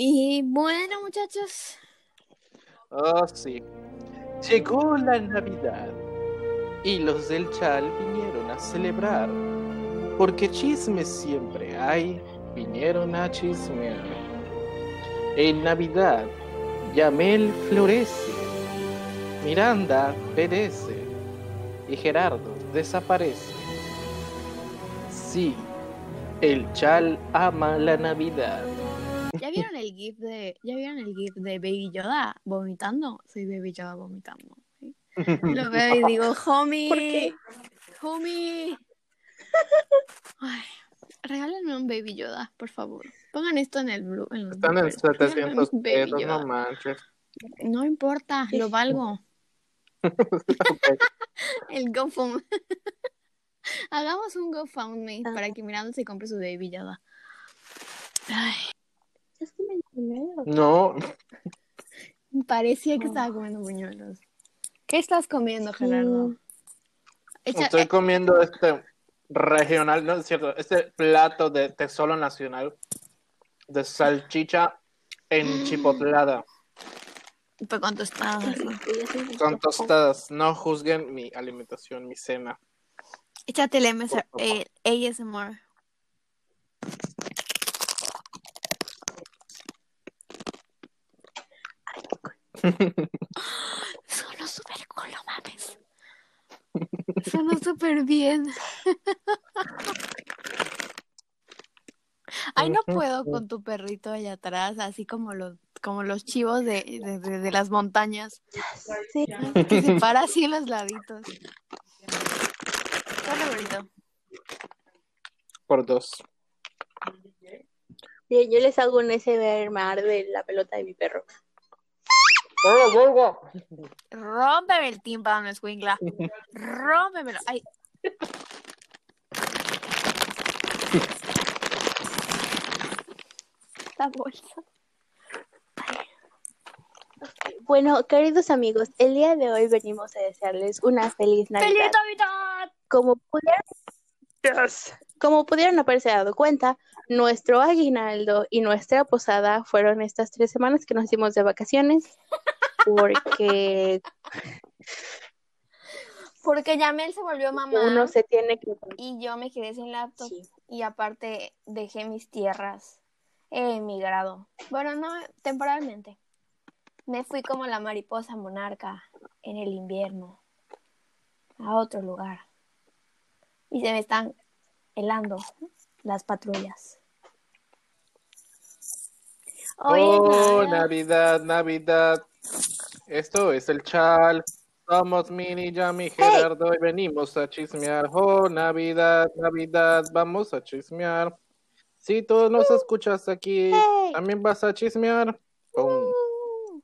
Y bueno, muchachos. Oh, sí. Llegó la Navidad y los del Chal vinieron a celebrar. Porque chismes siempre hay, vinieron a chismear. En Navidad, Yamel florece, Miranda perece y Gerardo desaparece. Sí, el Chal ama la Navidad. ¿Ya vieron el gif de, ya vieron el gif de Baby Yoda vomitando? Soy Baby Yoda vomitando. ¿sí? Lo veo y digo, homie, ¿Por qué? homie. Ay, regálenme un Baby Yoda, por favor. Pongan esto en el blue. En los Están en bloopers. Regálenme 700 un Baby pesos, no manches. No importa, lo valgo. El GoFundMe. Hagamos un GoFundMe Ah. para que Miranda se compre su Baby Yoda. Ay, Que me. No, parecía que Oh. estaba comiendo buñuelos. ¿Qué estás comiendo, Gerardo? Echa- estoy eh, comiendo este regional, no es cierto, este plato de tesoro nacional de salchicha enchipotlada pues con tostadas, con tostadas. No juzguen mi alimentación, mi cena. Échate el MS Por favor. eh, ASMR. Sonó súper cool, no mames. Sonó súper bien. Ay, no puedo con tu perrito allá atrás, así como los, como los chivos de, de, de- de las montañas, Sí. que se para así en los laditos. Corre, bonito. Por dos. Bien, yo les hago un SBR de la pelota de mi perro. Rómpeme el tímpano, escuincla. Rómpemelo. Ay. La bolsa. Bueno, queridos amigos, el día de hoy venimos a desearles una feliz Navidad. ¡Feliz Navidad! Como pudieron, como pudieron haberse dado cuenta, nuestro aguinaldo y nuestra posada fueron estas tres semanas que nos dimos de vacaciones, porque Porque Yamel se volvió mamá uno se tiene que... y yo me quedé sin laptop. Sí. Y aparte dejé mis tierras. He emigrado. Bueno, no, temporalmente. Me fui como la mariposa monarca en el invierno a otro lugar. Y se me están helando las patrullas. Oh, Navidad. Navidad. Esto es el Chal. Somos Mini, Yami, Gerardo y venimos a chismear. Oh, Navidad, Navidad, vamos a chismear. Si tú nos escuchas aquí, Hey. también vas a chismear. Uh,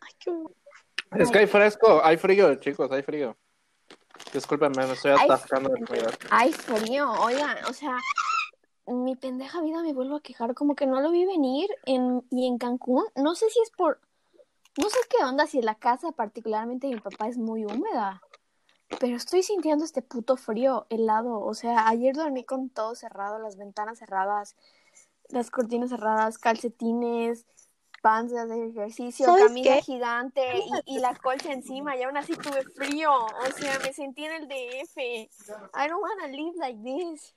Ay, qué- Es que hay fresco, hay frío, chicos, hay frío. Discúlpenme, me estoy atascando de comida. Ay, frío, oigan, o sea, mi pendeja vida me vuelvo a quejar, como que no lo vi venir en, y en Cancún, no sé si es por, no sé qué onda, si la casa particularmente de mi papá es muy húmeda, pero estoy sintiendo este puto frío helado, o sea, ayer dormí con todo cerrado, las ventanas cerradas, las cortinas cerradas, calcetines, pants de hacer ejercicio, ¿Sabes camisa qué? gigante y, y la colcha encima y aún así tuve frío, o sea, me sentí en el DF. I don't wanna live like this.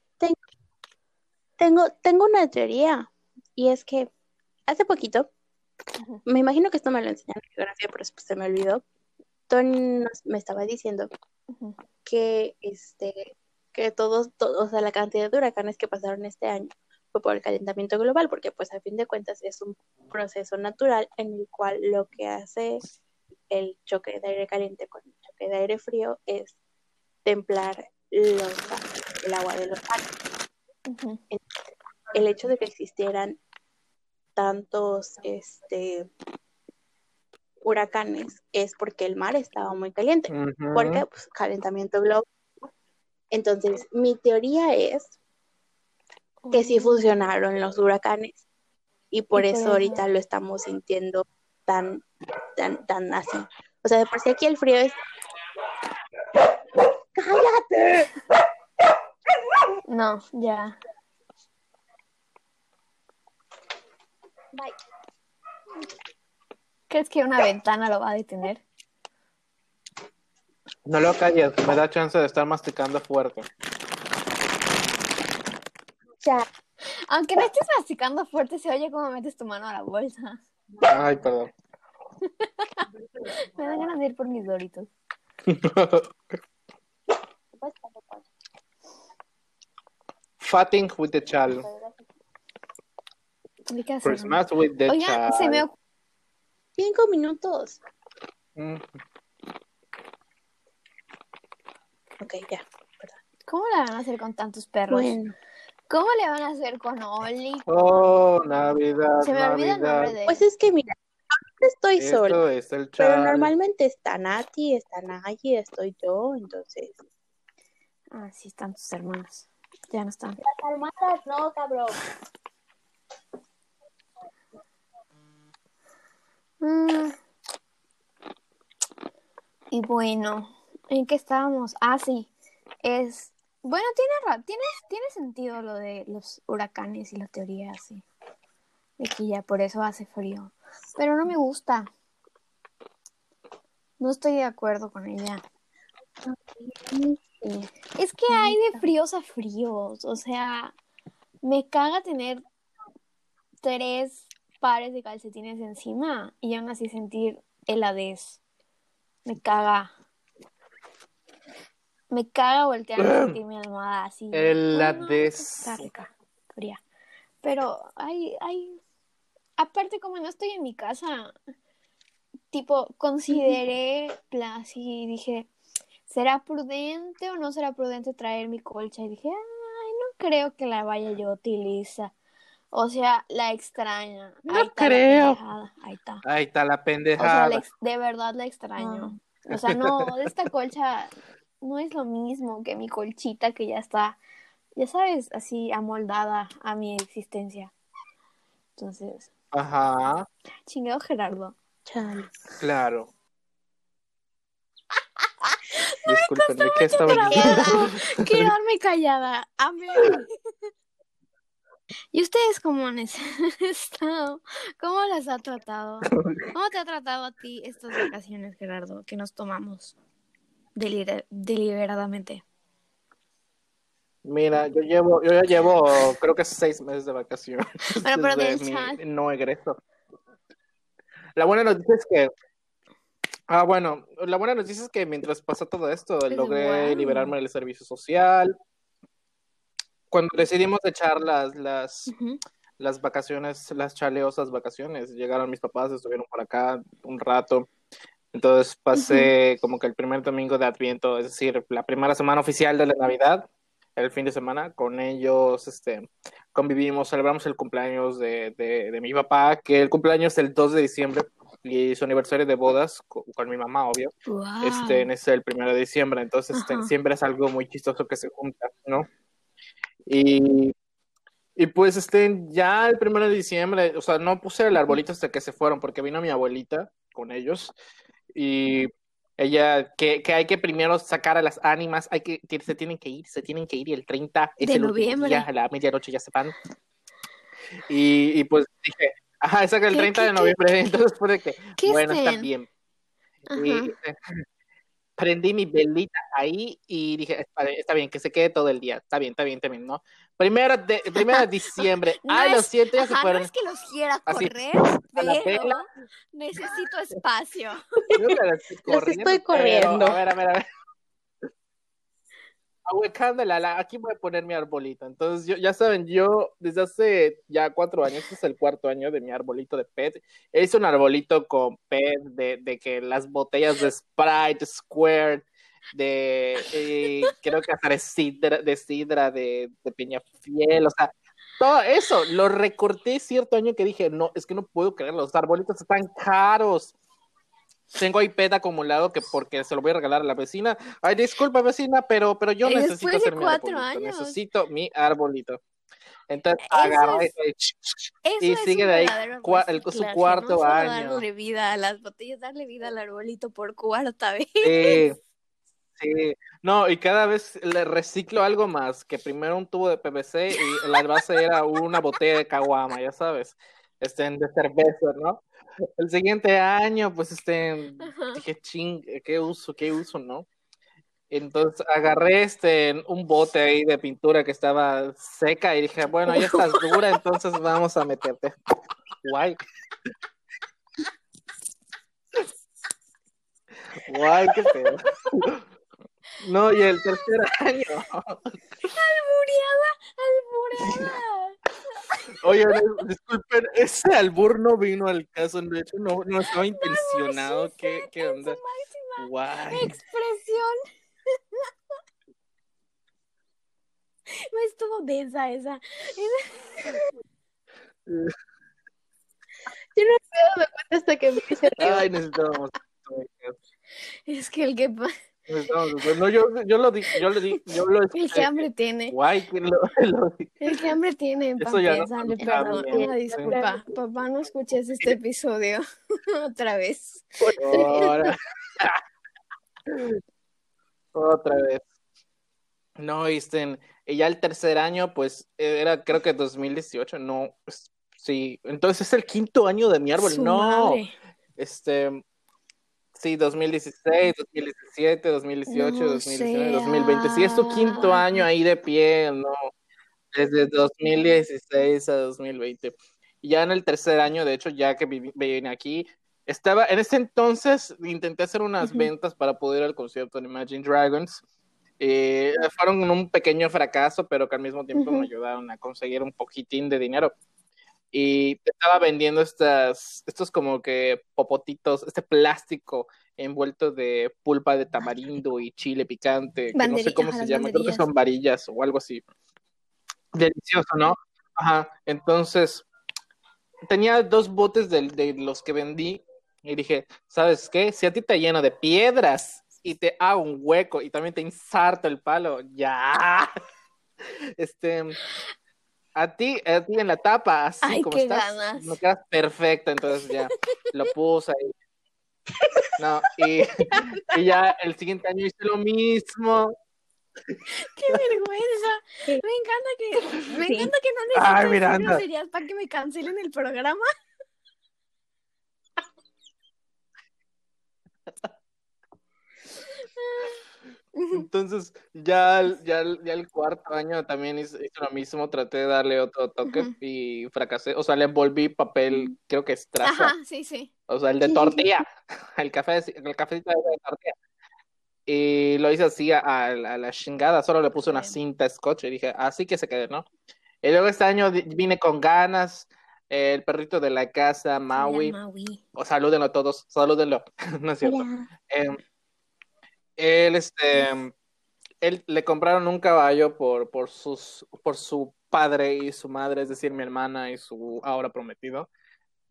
Tengo, tengo una teoría y es que hace poquito, me imagino que esto me lo enseñaron en geografía, pero después se me olvidó. Tony nos- me estaba diciendo que este que todos, todos, o sea, la cantidad de huracanes que pasaron este año por el calentamiento global, porque pues a fin de cuentas es un proceso natural en el cual lo que hace el choque de aire caliente con el choque de aire frío es templar los, el agua de los mares. El hecho de que existieran tantos este huracanes es porque el mar estaba muy caliente. Ujú. Porque pues calentamiento global. Entonces, mi teoría es que sí funcionaron los huracanes y por Y por eso eso- ahorita lo estamos sintiendo tan tan tan así. O sea, de por sí aquí el frío es ¡Cállate! No, ya. Bye. ¿Crees que una ventana lo va a detener? No lo calles, me da chance de estar masticando fuerte. Ya. Aunque no estés masticando fuerte, se oye cómo metes tu mano a la bolsa. Ay, perdón. Me dan ganas de ir por mis doritos. Fatting with the chal. ¿Y qué hacemos? Christmas with the Oigan, chal. se me Cinco minutos. Mm. Ok, ya. perdón. ¿Cómo le van a hacer con tantos perros? Bueno, ¿Cómo le van a hacer con Oli? Oh, Navidad, Se me olvida el nombre Navidad. de pues es que mira, estoy sola. Esto es el Pero normalmente está Nati, está Nayi, estoy yo, entonces. Ah, sí, están tus hermanos. Ya no están. Las almohadas no, cabrón. Mm. Y bueno, ¿en qué estábamos? Ah, sí. Es. Bueno, tiene, tiene, tiene sentido lo de los huracanes y la teoría así. De que ya por eso hace frío. Pero no me gusta. No estoy de acuerdo con ella. Es que hay de fríos a fríos. O sea, me caga tener tres pares de calcetines encima y aún así sentir heladez. Me caga. Me caga voltear a sentir mi almohada así. Heladez. Está rica, fría. Pero hay, hay. Aparte, como no estoy en mi casa, tipo, consideré, plan, así dije, ¿será prudente o no será prudente traer mi colcha? Y dije, ay, no creo que la vaya yo a utilizar. O sea, la extraña. No Ahí la creo. Ahí está. Ahí está la O sea, pendejada. la ex- de verdad la extraño. O sea, no, esta colcha no es lo mismo que mi colchita que ya está, ya sabes, así amoldada a mi existencia. Entonces, Ajá, chingado Gerardo. Chale. claro. Disculpenme, ¿qué estaba Trabajo quedarme callada. Amén. ¿Y ustedes cómo han es- estado? ¿Cómo las ha tratado? ¿Cómo te ha tratado a ti estas vacaciones, Gerardo, que nos tomamos deliberadamente? Mira, yo llevo, yo ya llevo, creo que seis meses de vacaciones. Bueno, pero no egreso. La buena noticia es que, ah, bueno, la buena noticia es que mientras pasa todo esto, logré liberarme del servicio social. Cuando decidimos echar las, las, las vacaciones, las chaleosas vacaciones, llegaron mis papás, estuvieron por acá un rato. Entonces pasé como que el primer domingo de Adviento, es decir, la primera semana oficial de la Navidad, el fin de semana, con ellos este, convivimos, celebramos el cumpleaños de, de, de mi papá, que el cumpleaños es el 2 de diciembre y su aniversario de bodas con, con mi mamá, obvio, Guau. este, es el primero de diciembre, entonces este, siempre es algo muy chistoso que se junta, ¿no? Y, y pues este, ya el primero de diciembre, o sea, no puse el arbolito hasta que se fueron, porque vino mi abuelita con ellos y ella, que, que hay que primero sacar a las ánimas, hay que, se tienen que ir, se tienen que ir y el 30 es De el noviembre. día, a la medianoche ya se van. Y, y pues dije, ajá, saca el ¿Qué, 30 qué, de noviembre, entonces fue de que, ¿Qué bueno, está bien. Y eh, prendí mi velita ahí y dije, está bien, que se quede todo el día. Está bien, está bien, está bien, ¿no? Primero de, primero de diciembre. No Ay, lo siento, ya se Ajá, no fueron. es que los quiera Así, correr, a la pero necesito espacio. Yo estoy Los estoy pero, corriendo. a ver, a ver, a ver. Ahuecándola, la- aquí voy a poner mi arbolito. Entonces, yo, ya saben, yo desde hace ya cuatro años, este es el cuarto año de mi arbolito de PET. Es un arbolito con PET de, de que las botellas de Sprite, Square, de eh, creo que hasta de sidra, de, sidra, de, de piña fiel, o sea, todo eso lo recorté cierto año que dije, no, es que no puedo creer, los arbolitos están caros. Tengo ahí PET acumulado que porque se lo voy a regalar a la vecina. Ay, disculpa vecina, pero, pero yo necesito hacer mi arbolito. años. Necesito mi arbolito. Entonces Eso es- Eso y sigue de ahí cua- el- su cuarto no año. darle vida a las botellas, darle vida al arbolito por cuarta vez. Sí, sí. No, y cada vez le reciclo algo más, que primero un tubo de PVC y la base era una botella de caguama, ya sabes. este, de cerveza, ¿no? El siguiente año, pues, este, Ajá. dije, ching, ¿qué uso, qué uso, no? Entonces agarré este, un bote ahí de pintura que estaba seca y dije, bueno, ya estás dura, entonces vamos a meterte. Guay. Guay, qué pedo. No, y el tercer año. Albureada, albureada. Oye, disculpen, ese albur no vino al caso, de hecho no, no estaba intencionado. ¿Qué, qué En onda? Guay. expresión. No estuvo densa esa. Yo no me he dado cuenta hasta que me hice Ay, necesitábamos. Es que el que, pa- necesitábamos- No, yo, yo lo di, yo lo di, yo lo el que hambre tiene. Guay, que lo. El que hambre tiene, Eso ya no papá, le está perdón, una sí. disculpa. Papá, no escuches este episodio otra vez. Ahora. Otra vez. No, este, y ya el tercer año, pues, era creo que 2018, no, pues, sí, entonces es el quinto año de mi árbol, Su no, madre. este, sí, 2016, 2017, 2018, No 2019, sea. 2020, sí, es tu quinto año ahí de pie, no, desde 2016 a 2020. Y ya en el tercer año, de hecho, ya que vine aquí, estaba, en ese entonces intenté hacer unas ventas para poder ir al concierto de Imagine Dragons. Eh, fueron un pequeño fracaso, pero que al mismo tiempo me ayudaron a conseguir un poquitín de dinero. Y estaba vendiendo estas, estos como que popotitos, este plástico envuelto de pulpa de tamarindo y chile picante, que no sé cómo se llama, creo que son varillas o algo así. Delicioso, ¿no? Ajá, entonces tenía dos botes de, de los que vendí y dije, ¿sabes qué? Si a ti te lleno de piedras y te hago un hueco y también te inserto el palo, ya. Este, a ti, a ti en la tapa, así Ay, como qué estás, ganas. me quedas perfecto, entonces ya lo puse ahí. No, y, y ya el siguiente año hice lo mismo. ¡Qué vergüenza! Me encanta que, me Sí. encanta que no Ay, Miranda. groserías para que me cancelen el programa. Entonces, ya, el- ya, ya el cuarto año también hice, hice lo mismo, traté de darle otro toque Ujú. y fracasé. O sea, le envolví papel, creo que estraza, Ajá, sí, sí. o sea, el de tortilla, el café, el cafecito de tortilla. Y lo hice así a, a la- a la chingada, solo le puse una Bien. cinta scotch y dije, así que se quede, ¿no? Y luego este año vine con ganas, el perrito de la casa, Maui, La Maui. o salúdenlo a todos, salúdenlo, no es cierto. Hola. Eh, él, este, él le compraron un caballo por, por sus, por su padre y su madre, es decir, mi hermana y su ahora prometido.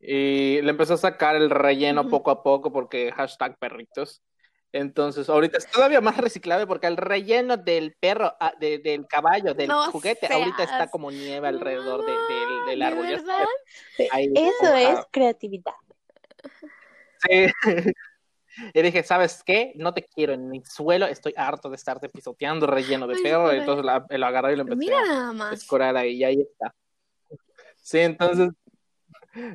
Y le empezó a sacar el relleno poco a poco porque hashtag perritos. Entonces, ahorita es todavía más reciclable porque el relleno del perro, ah, de- del caballo, del No juguete, seas- ahorita está como nieve alrededor de- del, del ¿De árbol. Ahí Eso es creatividad. Sí. Y dije, ¿sabes qué? No te quiero en mi suelo, estoy harto de estarte pisoteando relleno de Ay, perro. Entonces la- lo agarré y lo empecé Mira a nada más. escorar ahí y ahí está. Sí, entonces,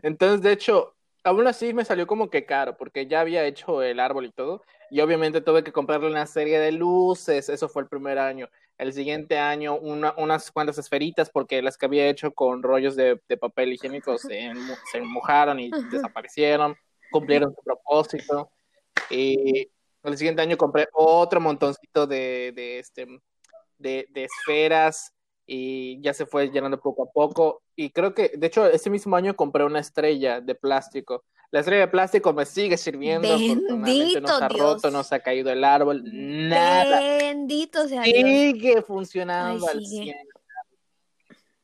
entonces de hecho, aún así me salió como que caro, porque ya había hecho el árbol y todo, y obviamente tuve que comprarle una serie de luces, eso fue el primer año. El siguiente año, una- unas cuantas esferitas, porque las que había hecho con rollos de, de papel higiénico se, se mojaron y Ajá. desaparecieron, cumplieron su propósito. Y el siguiente año compré otro montoncito de, de, este, de, de esferas y ya se fue llenando poco a poco. Y creo que, de hecho, ese mismo año compré una estrella de plástico. La estrella de plástico me sigue sirviendo. afortunadamente no se ha Bendito roto, Dios. no se ha caído el árbol, nada. Bendito sea Dios. Sigue funcionando Ay, al sigue. 100.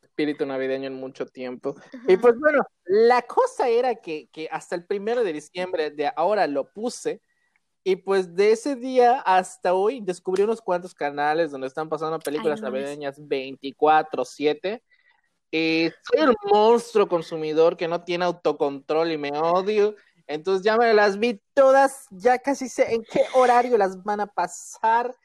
Espíritu navideño en mucho tiempo. Y pues bueno, la cosa era que, que hasta el primero de diciembre de ahora lo puse. Y pues de ese día hasta hoy descubrí unos cuantos canales donde están pasando películas navideñas 24/7. Y soy el monstruo consumidor que no tiene autocontrol y me odio. Entonces ya me las vi todas, ya casi sé en qué horario las van a pasar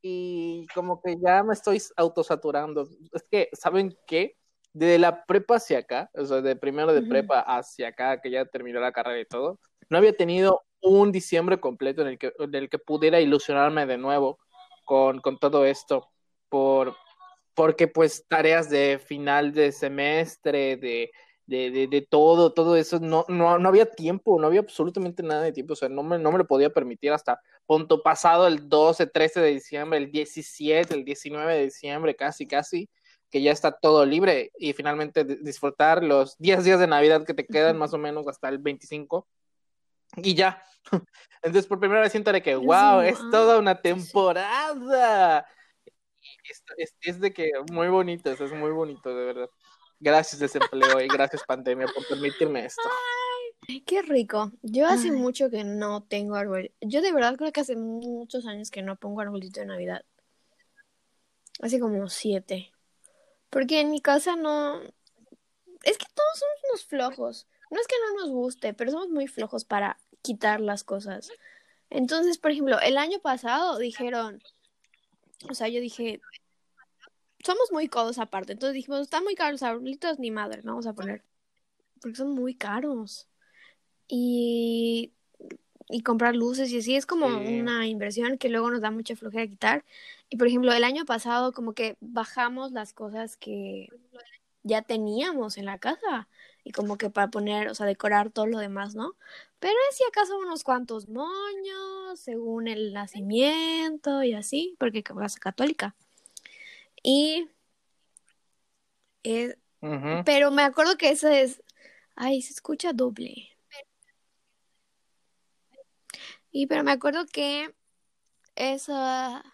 y como que ya me estoy autosaturando. Es que, ¿saben qué? de la prepa hacia acá, o sea, de primero de Ujú. prepa hacia acá, que ya terminó la carrera y todo, no había tenido un diciembre completo en el que, en el que pudiera ilusionarme de nuevo con, con todo esto, por, porque pues tareas de final de semestre, de, de, de, de todo, todo eso, no, no, no había tiempo, no había absolutamente nada de tiempo, o sea, no me, no me lo podía permitir hasta punto pasado el 12, 13 de diciembre, el 17, el 19 de diciembre, casi, casi, que ya está todo libre y finalmente disfrutar los 10 días de Navidad que te quedan más o menos hasta el 25 y ya. Entonces por primera vez siento de que, wow, es ah, toda una temporada. Es, es- es de que muy bonito, es muy bonito, de verdad. Gracias desempleo y gracias pandemia por permitirme esto. Ay, qué rico. Yo hace Ay. mucho que no tengo árbol. Yo de verdad creo que hace muchos años que no pongo arbolito de Navidad. Hace como siete. Porque en mi casa no... Es que todos somos unos flojos. No es que no nos guste, pero somos muy flojos para quitar las cosas. Entonces, por ejemplo, el año pasado dijeron, o sea, yo dije, somos muy codos aparte. Entonces dijimos, están muy caros los arbolitos, ni madre, no vamos a poner. Porque son muy caros. Y, y comprar luces y así es como Sí. una inversión que luego nos da mucha flojera quitar. Y por ejemplo, el año pasado como que bajamos las cosas que ya teníamos en la casa y como que para poner, o sea, decorar todo lo demás, ¿no? Pero es si acaso unos cuantos moños según el nacimiento y así, porque casa católica. Y eh, Ujú. pero me acuerdo que eso es, ay, se escucha doble. Y pero me acuerdo que esa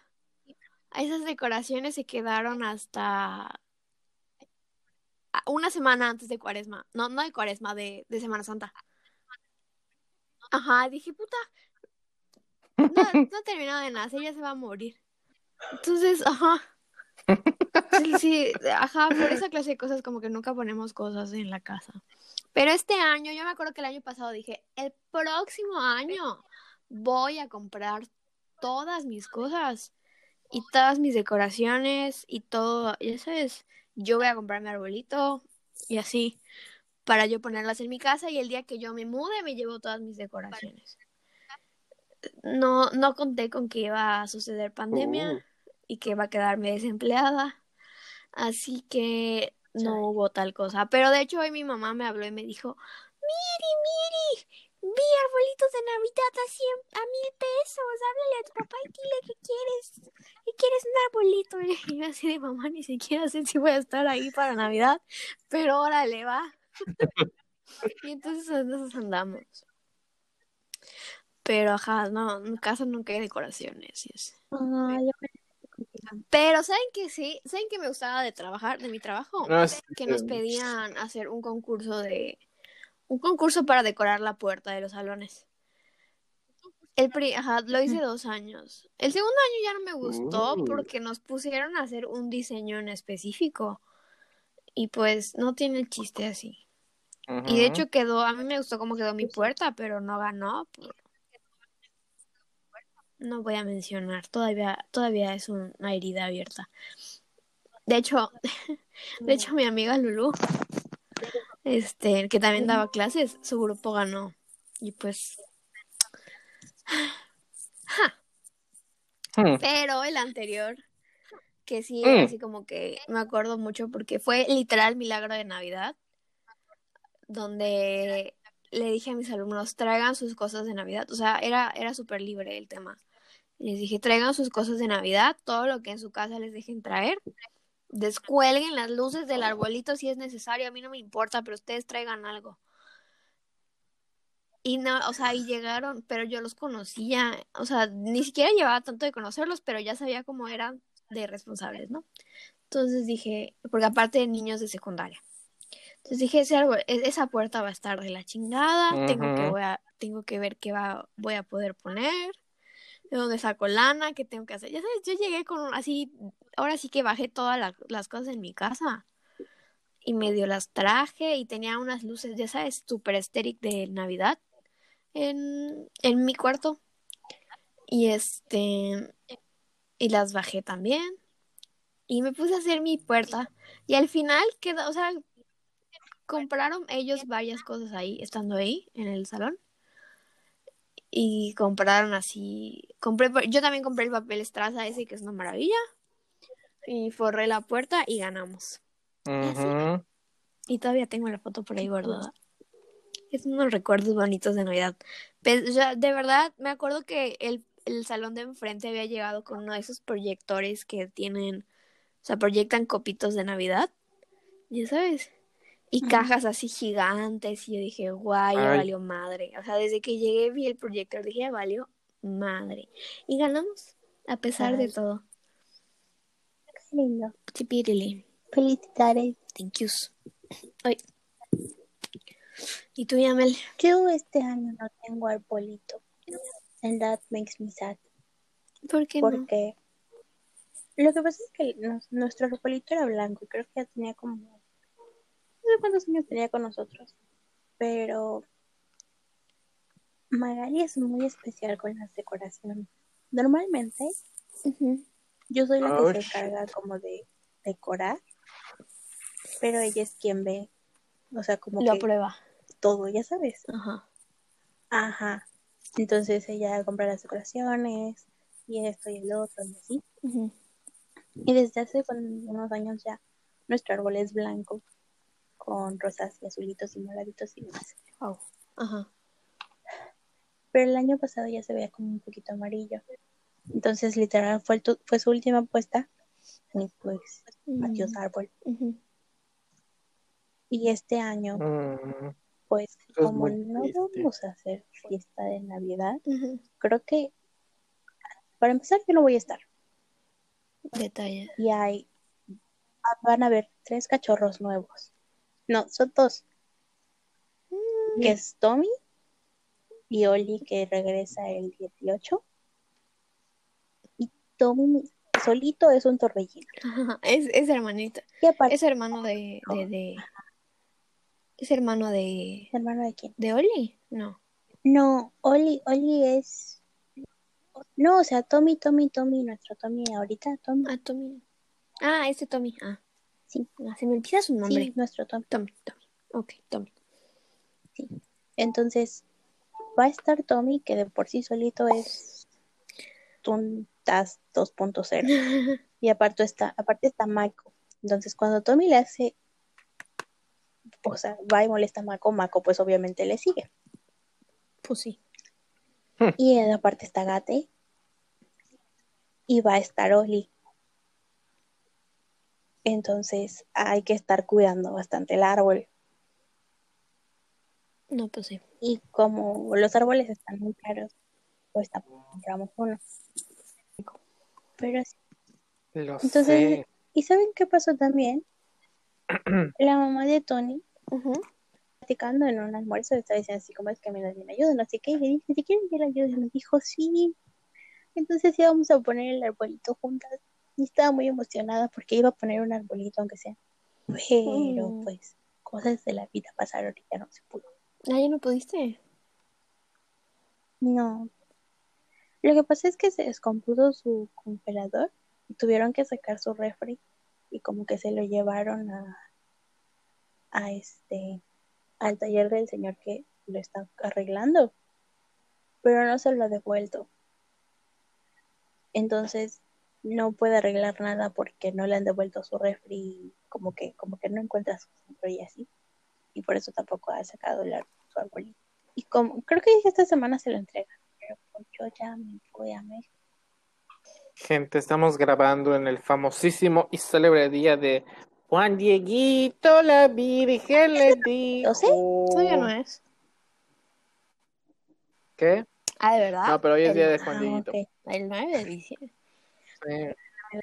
esas decoraciones se quedaron hasta a- una semana antes de Cuaresma. No, no de Cuaresma, de, de Semana Santa. Ajá, dije, puta, no, no ha terminado de nacer, ya se va a morir. Entonces, ajá. Sí, sí, ajá, por esa clase de cosas como que nunca ponemos cosas en la casa. Pero este año, yo me acuerdo que el año pasado dije, el próximo año voy a comprar todas mis cosas y todas mis decoraciones y todo, ya sabes, yo voy a comprar mi arbolito y así para yo ponerlas en mi casa y el día que yo me mude me llevo todas mis decoraciones. No, no conté con que iba a suceder pandemia Uh. y que iba a quedarme desempleada. Así que no hubo tal cosa. Pero de hecho hoy mi mamá me habló y me dijo, Miri, Miri, vi arbolitos de Navidad a, cien, a mil pesos. Háblale a tu papá y dile que quieres, que quieres un arbolito. Y yo así de mamá, ni siquiera sé si voy a estar ahí para Navidad. Pero órale, va. y entonces entonces andamos. Pero ajá, no, en casa nunca hay decoraciones y así. Ay, Pero ¿saben que sí? ¿Saben que me gustaba de trabajar, de mi trabajo? Es- Que nos pedían hacer un concurso de... Un concurso para decorar la puerta de los salones. El pri- ajá, lo hice dos años. El segundo año ya no me gustó Uh. porque nos pusieron a hacer un diseño en específico. Y pues no tiene chiste así. Y de hecho quedó, a mí me gustó cómo quedó mi puerta, pero no ganó. por- No voy a mencionar, todavía, todavía es un- una herida abierta. De hecho, de hecho mi amiga Lulu, este, que también daba clases, su grupo ganó. Y pues, Hmm. pero el anterior, que sí, era Mm. así como que me acuerdo mucho porque fue literal milagro de Navidad, donde le dije a mis alumnos, traigan sus cosas de Navidad. O sea, era, era súper libre el tema. Les dije, traigan sus cosas de Navidad, todo lo que en su casa les dejen traer. Descuelguen las luces del arbolito si es necesario, a mí no me importa, pero ustedes traigan algo. Y no, o sea, y llegaron, pero yo los conocía, o sea, ni siquiera llevaba tanto de conocerlos, pero ya sabía cómo eran de responsables, ¿no? Entonces dije, porque aparte de niños de secundaria. Entonces dije, ese árbol, e- esa puerta va a estar de la chingada, tengo que voy a, tengo que ver qué va, voy a poder poner, de dónde saco lana, qué tengo que hacer. Ya sabes, yo llegué con así, ahora sí que bajé todas la- las cosas en mi casa y medio las traje y tenía unas luces, ya sabes, super estéril de Navidad en, en mi cuarto. Y este, y las bajé también. y me puse a hacer mi puerta. Y al final quedó, o sea, compraron ellos varias cosas ahí, estando ahí en el salón. Y compraron así, compré, yo también compré el papel estraza ese que es una maravilla. Y forré la puerta y ganamos. Y todavía tengo la foto por ahí guardada. Es unos recuerdos bonitos de Navidad. Pero, o sea, de verdad, me acuerdo que el, el salón de enfrente había llegado con uno de esos proyectores que tienen, o sea, proyectan copitos de Navidad. Ya sabes. Y cajas así gigantes. Y yo dije, guay, ya valió madre. O sea, desde que llegué vi el proyector, dije, ya valió madre. Y ganamos, a pesar de todo. Lindo. Chipirili. Felicidades. Thank yous. Ay. ¿Y tú, Yamel? Yo este año no tengo arbolito. And that makes me sad. ¿Por qué no? Porque lo que pasa es que nos- nuestro arbolito era blanco y creo que ya tenía como. No sé cuántos años tenía con nosotros. Pero Magali es muy especial con las decoraciones. Normalmente Ujú. Yo soy la Oh, que se encarga como de decorar, pero ella es quien ve, o sea, como Lo que aprueba. todo, ya sabes. Ajá. Ajá. Entonces ella compra las decoraciones y esto y el otro y así. Y desde hace unos años ya nuestro árbol es blanco con rosas y azulitos y moraditos y demás. Wow. Ajá. Pero el año pasado ya se veía como un poquito amarillo. Entonces literal fue, tu- fue su última apuesta y pues Mm. adiós árbol. Ujú. Y este año Mm, pues Eso como no triste. vamos a hacer fiesta de Navidad, creo que para empezar yo no voy a estar. Detalle. y hay van a haber tres cachorros nuevos. No, son dos. Que es Tommy y Oli que regresa el 18. Tommy solito es un torbellino. Ajá. Es, es hermanito. Y aparte, Es hermano de, de, de- Es hermano de. hermano de quién? ¿De Oli? No. No, Oli, Oli es no, o sea, Tommy, Tommy, Tommy, nuestro Tommy ahorita, Tommy. Ah, Tommy. Ah, ese Tommy. Ah. Sí. Ah, se me olvida su nombre. Sí, nuestro Tommy. Tommy, Tommy. Ok, Tommy. Entonces, va a estar Tommy, que de por sí solito es un TAS 2.0. Y aparte está, aparte está Mako. Entonces, cuando Tommy le hace, o sea, va y molesta a Mako, Mako pues obviamente le sigue. pues sí. Y eh, aparte está Gate. Y va a estar Oli. Entonces, hay que estar cuidando bastante el árbol. No, pues sí. Y como los árboles están muy caros, pues tampoco compramos uno. Pero sí. Lo Entonces, sé. ¿y saben qué pasó también? La mamá de Tony, platicando en un almuerzo, estaba diciendo así como es que me den ayuda, no sé qué, y le dije, si quieren que la ayude, y me dijo, sí. Entonces íbamos a poner el arbolito juntas. Y estaba muy emocionada porque iba a poner un arbolito, aunque sea. Pero, Mm. pues, cosas de la vida pasaron y ya no se pudo. Ah, ya no pudiste. No. Lo que pasa es que se descompuso su congelador y tuvieron que sacar su refri y como que se lo llevaron a, este al taller del señor que lo está arreglando, pero no se lo ha devuelto. Entonces no puede arreglar nada porque no le han devuelto su refri, como que como que no encuentra su centro y así. Y por eso tampoco ha sacado su arbolito. Y como creo que esta semana se lo entrega, pero pues yo ya me voy a México. Gente, estamos grabando en el famosísimo y célebre día de Juan Dieguito, la Virgen le dijo. ¿Sí? Todavía no es. ¿Qué? Ah, ¿de verdad? No, pero hoy es El- día de Juan Ah, Dieguito. El 9 de diciembre. Sí.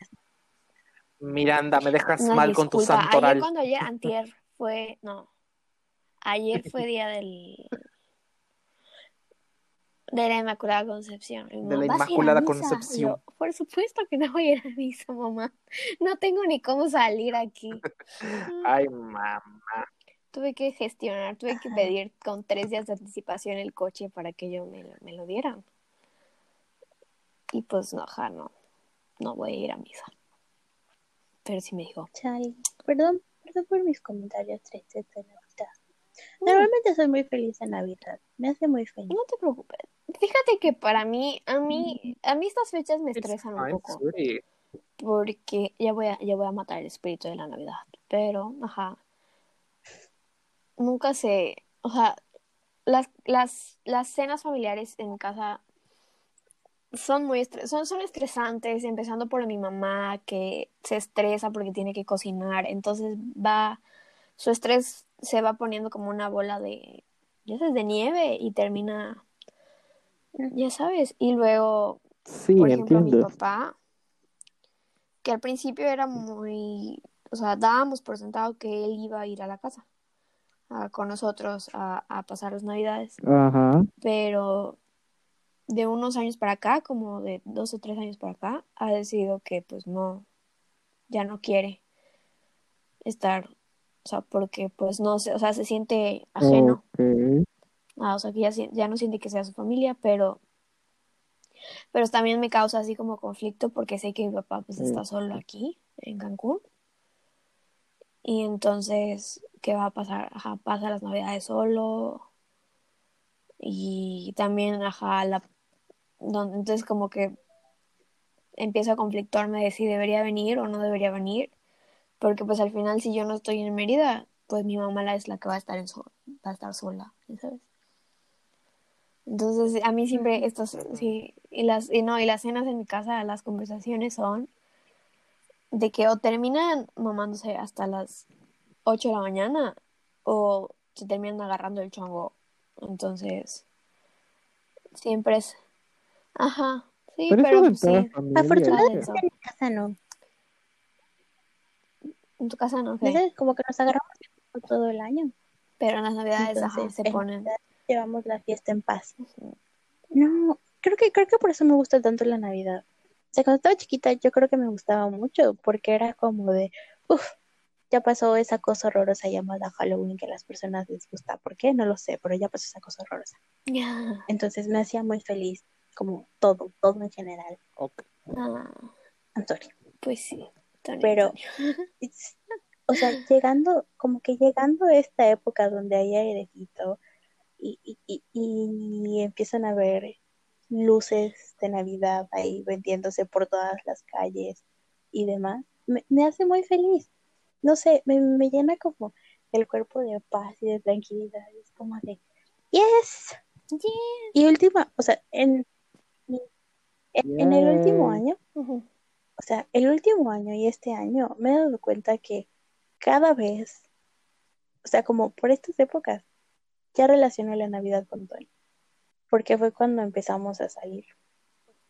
Miranda, me dejas Una mal con tu santoral. Ayer cuando ayer, antier, fue, no. Ayer fue día del... De la Inmaculada Concepción. De la mamá, ¿vas a ir a Inmaculada? Concepción. Yo, Por supuesto que no voy a ir a misa, mamá. No tengo ni cómo salir aquí. Mm, Ay, mamá. Tuve que gestionar, tuve que pedir con tres días de anticipación el coche para que yo me, lo- me lo dieran. Y pues no, ja, no, no voy a ir a misa. pero sí me dijo. Chale. Perdón, perdón por mis comentarios tristes de Navidad. Normalmente soy muy feliz en Navidad. Me hace muy feliz. No te preocupes. Fíjate que para mí, a mí, a mí estas fechas me estresan un poco. Porque ya voy a, ya voy a matar el espíritu de la Navidad. Pero, ajá. Nunca sé. O sea, las, las, las cenas familiares en casa son muy estres- son, son estresantes, empezando por mi mamá, que se estresa porque tiene que cocinar. Entonces va, su estrés se va poniendo como una bola de, ya sabes, de nieve y termina, ya sabes. Y luego Sí, por ejemplo, mi entiendo. papá, que al principio era muy, o sea, dábamos por sentado que él iba a ir a la casa a- con nosotros a, a pasar las navidades, Ajá. pero de unos años para acá, como de dos o tres años para acá, ha decidido que pues no, ya no quiere estar, o sea, porque pues no sé, o sea, se siente ajeno. Ah, o sea, que ya, ya no siente que sea su familia, pero, pero también me causa así como conflicto porque sé que mi papá pues está solo aquí en Cancún. Y entonces, ¿qué va a pasar? Ajá, pasa las navidades solo. Y también, ajá, la, entonces como que empiezo a conflictuarme de si debería venir o no debería venir. Porque pues al final si yo no estoy en Mérida, pues mi mamá la es la que va a estar en so- va a estar sola, ¿sabes? Entonces, a mí siempre estos, sí, y las, y no, y las cenas en mi casa, las conversaciones son de que o terminan mamándose hasta las 8 de la mañana o se terminan agarrando el chongo. Entonces, siempre es, ajá, sí, Pero, pero, eso de pues, toda sí, familia. Afortunadamente eso. en mi casa no. En tu casa no sé, como que nos agarramos todo el año. pero en las navidades, ajá, Entonces, se en ponen, Navidad llevamos la fiesta en paz. No, creo que creo que por eso me gusta tanto la Navidad. O sea, cuando estaba chiquita yo creo que me gustaba mucho porque era como de, uff, ya pasó esa cosa horrorosa llamada Halloween que a las personas les gusta. ¿Por qué? No lo sé, pero ya pasó esa cosa horrorosa. ya, Entonces me hacía muy feliz, como todo, todo en general. Ok. ah, Antonio. pues sí, Tony, Pero, Tony. o sea, llegando, como que llegando a esta época donde hay airecito y, y, y, y empiezan a ver luces de Navidad ahí vendiéndose por todas las calles y demás, me, me hace muy feliz. No sé, me, me llena como el cuerpo de paz y de tranquilidad. Es como de, yes. Yeah. Y última, o sea, en, en, en el último año. O sea, el último año y este año me he dado cuenta que cada vez, o sea, como por estas épocas, ya relaciono la Navidad con Tony. Porque fue cuando empezamos a salir.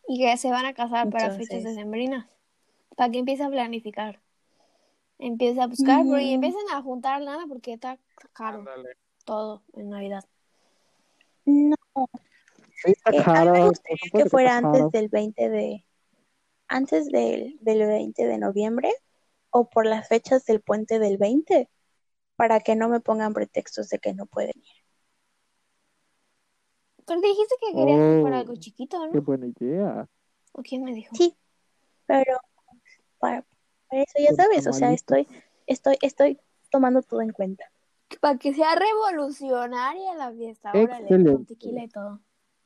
Y que se van a casar para fechas decembrinas. Para que empiece a planificar. Empieza a buscar y empiecen a juntar lana porque está caro todo en Navidad. No, Sí, está que a mí me gustaría que fuera antes del 20 de, antes del, del 20 de noviembre o por las fechas del puente del 20, para que no me pongan pretextos de que no pueden ir. Pero dijiste que querías Oh, algo chiquito, Qué ¿no? buena idea. ¿O quién me dijo? Sí, pero para, para eso ya sabes, o sea, estoy, estoy, estoy tomando todo en cuenta. Para que sea revolucionaria la fiesta. Órale, con tequila y todo.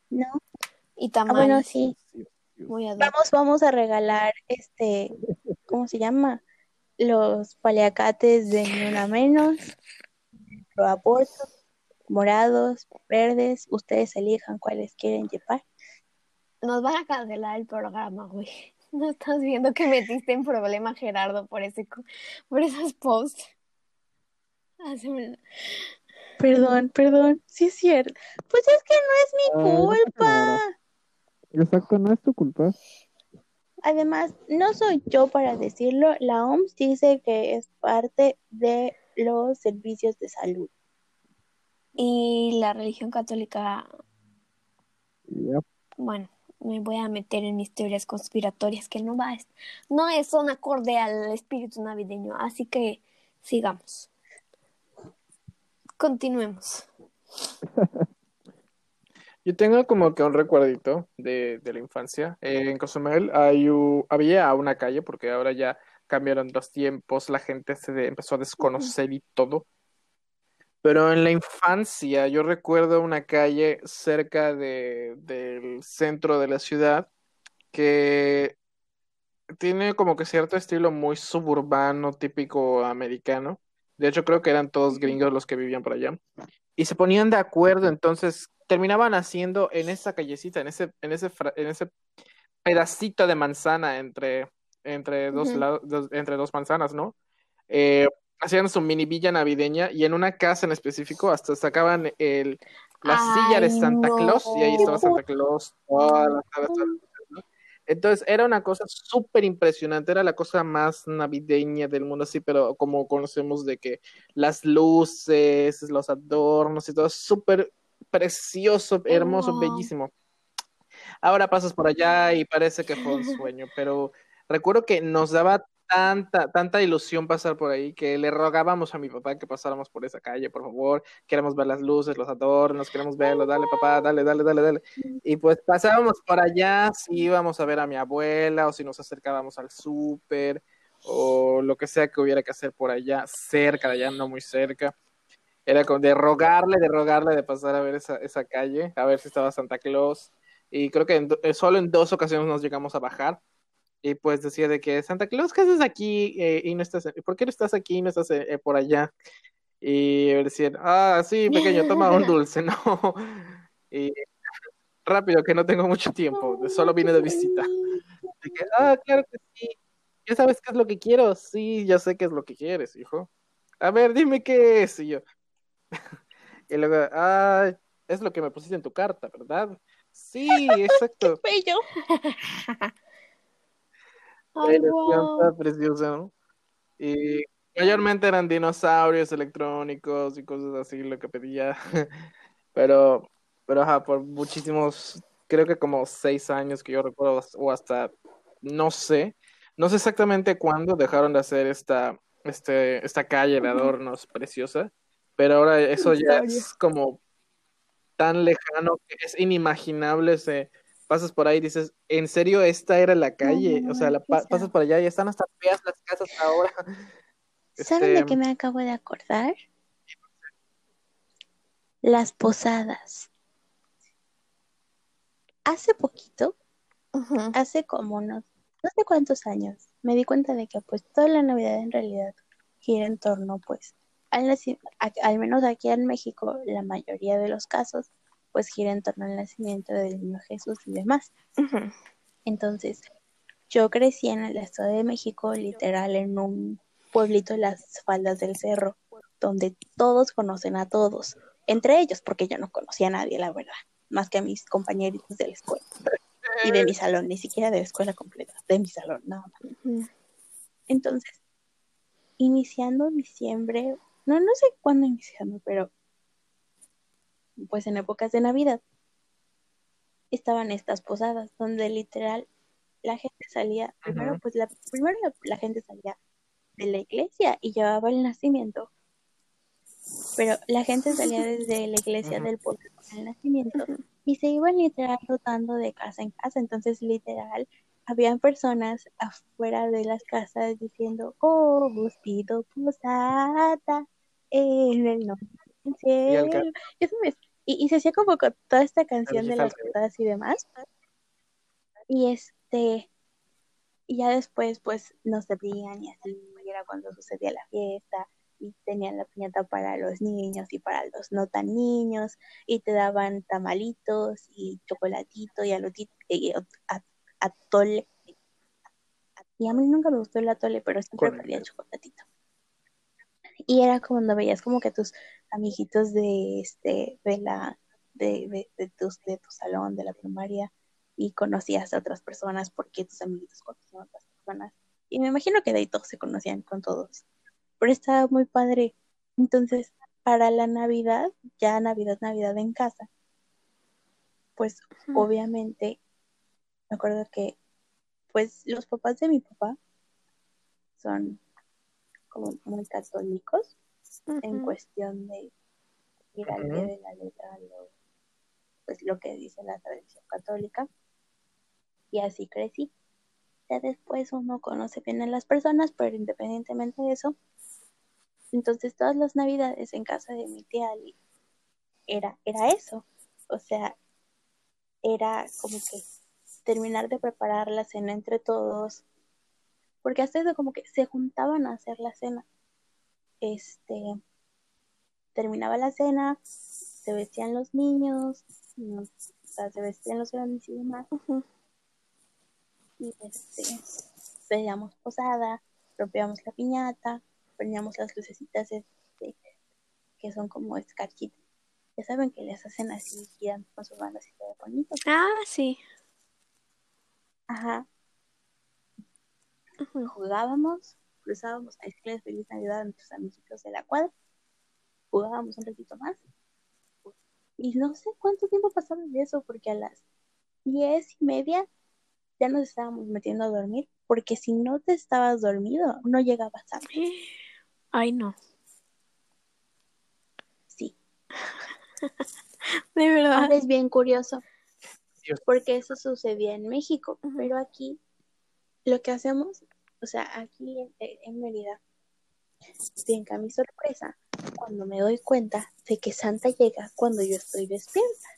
¿No? Y Ah, bueno, tamales. sí. Vamos, vamos a regalar este, ¿cómo se llama? Los paliacates de ni una menos, pro aborto, morados, verdes, ustedes elijan cuáles quieren llevar. Nos van a cancelar el programa, güey. No estás viendo que metiste en problema Gerardo por ese por esos posts. Haceme- Perdón, perdón, sí es cierto. Pues es que no es mi culpa. Exacto, no es tu culpa. Además, no soy yo para decirlo, la OMS dice que es parte de los servicios de salud. Y la religión católica, Yep. bueno, me voy a meter en mis teorías conspiratorias que no va a, no es son acorde al espíritu navideño, así que sigamos. Continuemos. Yo tengo como que un recuerdito de, de la infancia. Eh, en Cozumel hay u- había una calle, porque ahora ya cambiaron los tiempos, la gente se de- empezó a desconocer y todo. Pero en la infancia, yo recuerdo una calle cerca de, del centro de la ciudad que tiene como que cierto estilo muy suburbano, típico americano. De hecho, creo que eran todos gringos los que vivían por allá. Y se ponían de acuerdo, entonces terminaban haciendo en esa callecita, en ese, en ese, en ese pedacito de manzana entre, entre dos, lados- dos- entre dos manzanas, ¿no? Eh, hacían su mini villa navideña y en una casa en específico hasta sacaban el, la silla de Santa Claus y ahí estaba. Santa Claus tardes, todas las noches, ¿no? Entonces era una cosa súper impresionante, era la cosa más navideña del mundo, así, pero como conocemos de que las luces, los adornos y todo, súper precioso, hermoso, Oh. bellísimo. Ahora pasas por allá y parece que fue un sueño, pero recuerdo que nos daba tanta, tanta ilusión pasar por ahí que le rogábamos a mi papá que pasáramos por esa calle, por favor, queremos ver las luces, los adornos, queremos verlo, dale papá, dale, dale, dale, dale. Y pues pasábamos por allá, si íbamos a ver a mi abuela o si nos acercábamos al súper o lo que sea que hubiera que hacer por allá, cerca de allá, no muy cerca. Era como de rogarle, de rogarle de pasar a ver esa, esa calle, a ver si estaba Santa Claus. Y creo que en eh, solo en dos ocasiones nos llegamos a bajar. Y pues decía de que Santa Claus, ¿qué haces aquí eh, y no estás, ¿por qué no estás aquí y no estás eh, por allá? Y decían, ah, sí, pequeño, toma un dulce, ¿no? Y rápido, que no tengo mucho tiempo, solo vine de visita. Ah, claro que sí. ¿Ya sabes qué es lo que quiero? Sí, ya sé qué es lo que quieres, hijo. A ver, dime qué es. Y yo. Y luego, ah, es lo que me pusiste en tu carta, ¿verdad? Sí, exacto. Bello. Ay, guau. preciosa. Y mayormente eran dinosaurios electrónicos y cosas así lo que pedía. Pero, pero ajá, por muchísimos, creo que como seis años que yo recuerdo, o hasta, no sé, no sé exactamente cuándo dejaron de hacer esta, este, esta calle de adornos preciosa, pero ahora eso ya es como tan lejano que es inimaginable. Se, pasas por ahí y dices, ¿en serio esta era la calle? no, o sea, la pa- pasas por allá y están hasta feas las casas ahora. ¿Saben Este, de qué me acabo de acordar? Las posadas. Hace poquito, hace como unos, no sé cuántos años, me di cuenta de que pues toda la Navidad en realidad gira en torno pues al, menos aquí en México, la mayoría de los casos pues gira en torno al nacimiento del niño Jesús y demás. Entonces, yo crecí en el Estado de México, literal, en un pueblito en las faldas del cerro, donde todos conocen a todos, entre ellos, porque yo no conocía a nadie, la verdad, más que a mis compañeritos de la escuela y de mi salón, ni siquiera de la escuela completa, de mi salón, nada más. Entonces, iniciando diciembre, no, no sé cuándo iniciando, pero pues en épocas de Navidad, estaban estas posadas donde literal la gente salía, primero pues la, primero la, la gente salía de la iglesia y llevaba el nacimiento, pero la gente salía desde la iglesia del pueblo con el nacimiento y se iban literal rotando de casa en casa, entonces literal habían personas afuera de las casas diciendo, oh, os pido posada en el nombre del Y se hacía como con toda esta canción de las posadas y demás. Y este, y ya después pues nos servían y así, era cuando sucedía la fiesta y tenían la piñata para los niños y para los no tan niños y te daban tamalitos y chocolatito y alotito y a- atole. Y a mí nunca me gustó el atole, pero siempre Con- pedía chocolatito. Y era cuando veías como que tus amiguitos de este, de la, de, de, de tus, de tu salón, de la primaria, y conocías a otras personas porque tus amiguitos conocían a otras personas. Y me imagino que de ahí todos se conocían con todos. Pero estaba muy padre. Entonces, para la Navidad, ya Navidad, Navidad en casa, pues obviamente, me acuerdo que, pues los papás de mi papá son como muy católicos en cuestión de ir al pie de la letra lo, pues lo que dice la tradición católica. Y así crecí. Ya después uno conoce bien a las personas, pero independientemente de eso, entonces todas las navidades en casa de mi tía Ali era, era eso. O sea, era como que terminar de preparar la cena entre todos, porque hasta eso como que se juntaban a hacer la cena. Este, terminaba la cena, se vestían los niños, no, o sea, se vestían los grandes y demás, y este, pedíamos posada, rompíamos la piñata, prendíamos las lucecitas este, que son como escarchitas. Ya saben que les hacen así, giran con sus bandas y todo bonito. Ah, sí. Ajá, Jugábamos, cruzábamos a decirles feliz Navidad a nuestros amiguitos de la cuadra, jugábamos un ratito más. Y no sé cuánto tiempo pasaba de eso, porque a las diez y media ya nos estábamos metiendo a dormir, porque si no te estabas dormido, no llegabas a Ay, no. Sí. De verdad. Ahora es bien curioso, porque eso sucedía en México, pero aquí lo que hacemos, o sea, aquí en, en Mérida, bien a mi sorpresa, cuando me doy cuenta de que Santa llega cuando yo estoy despierta.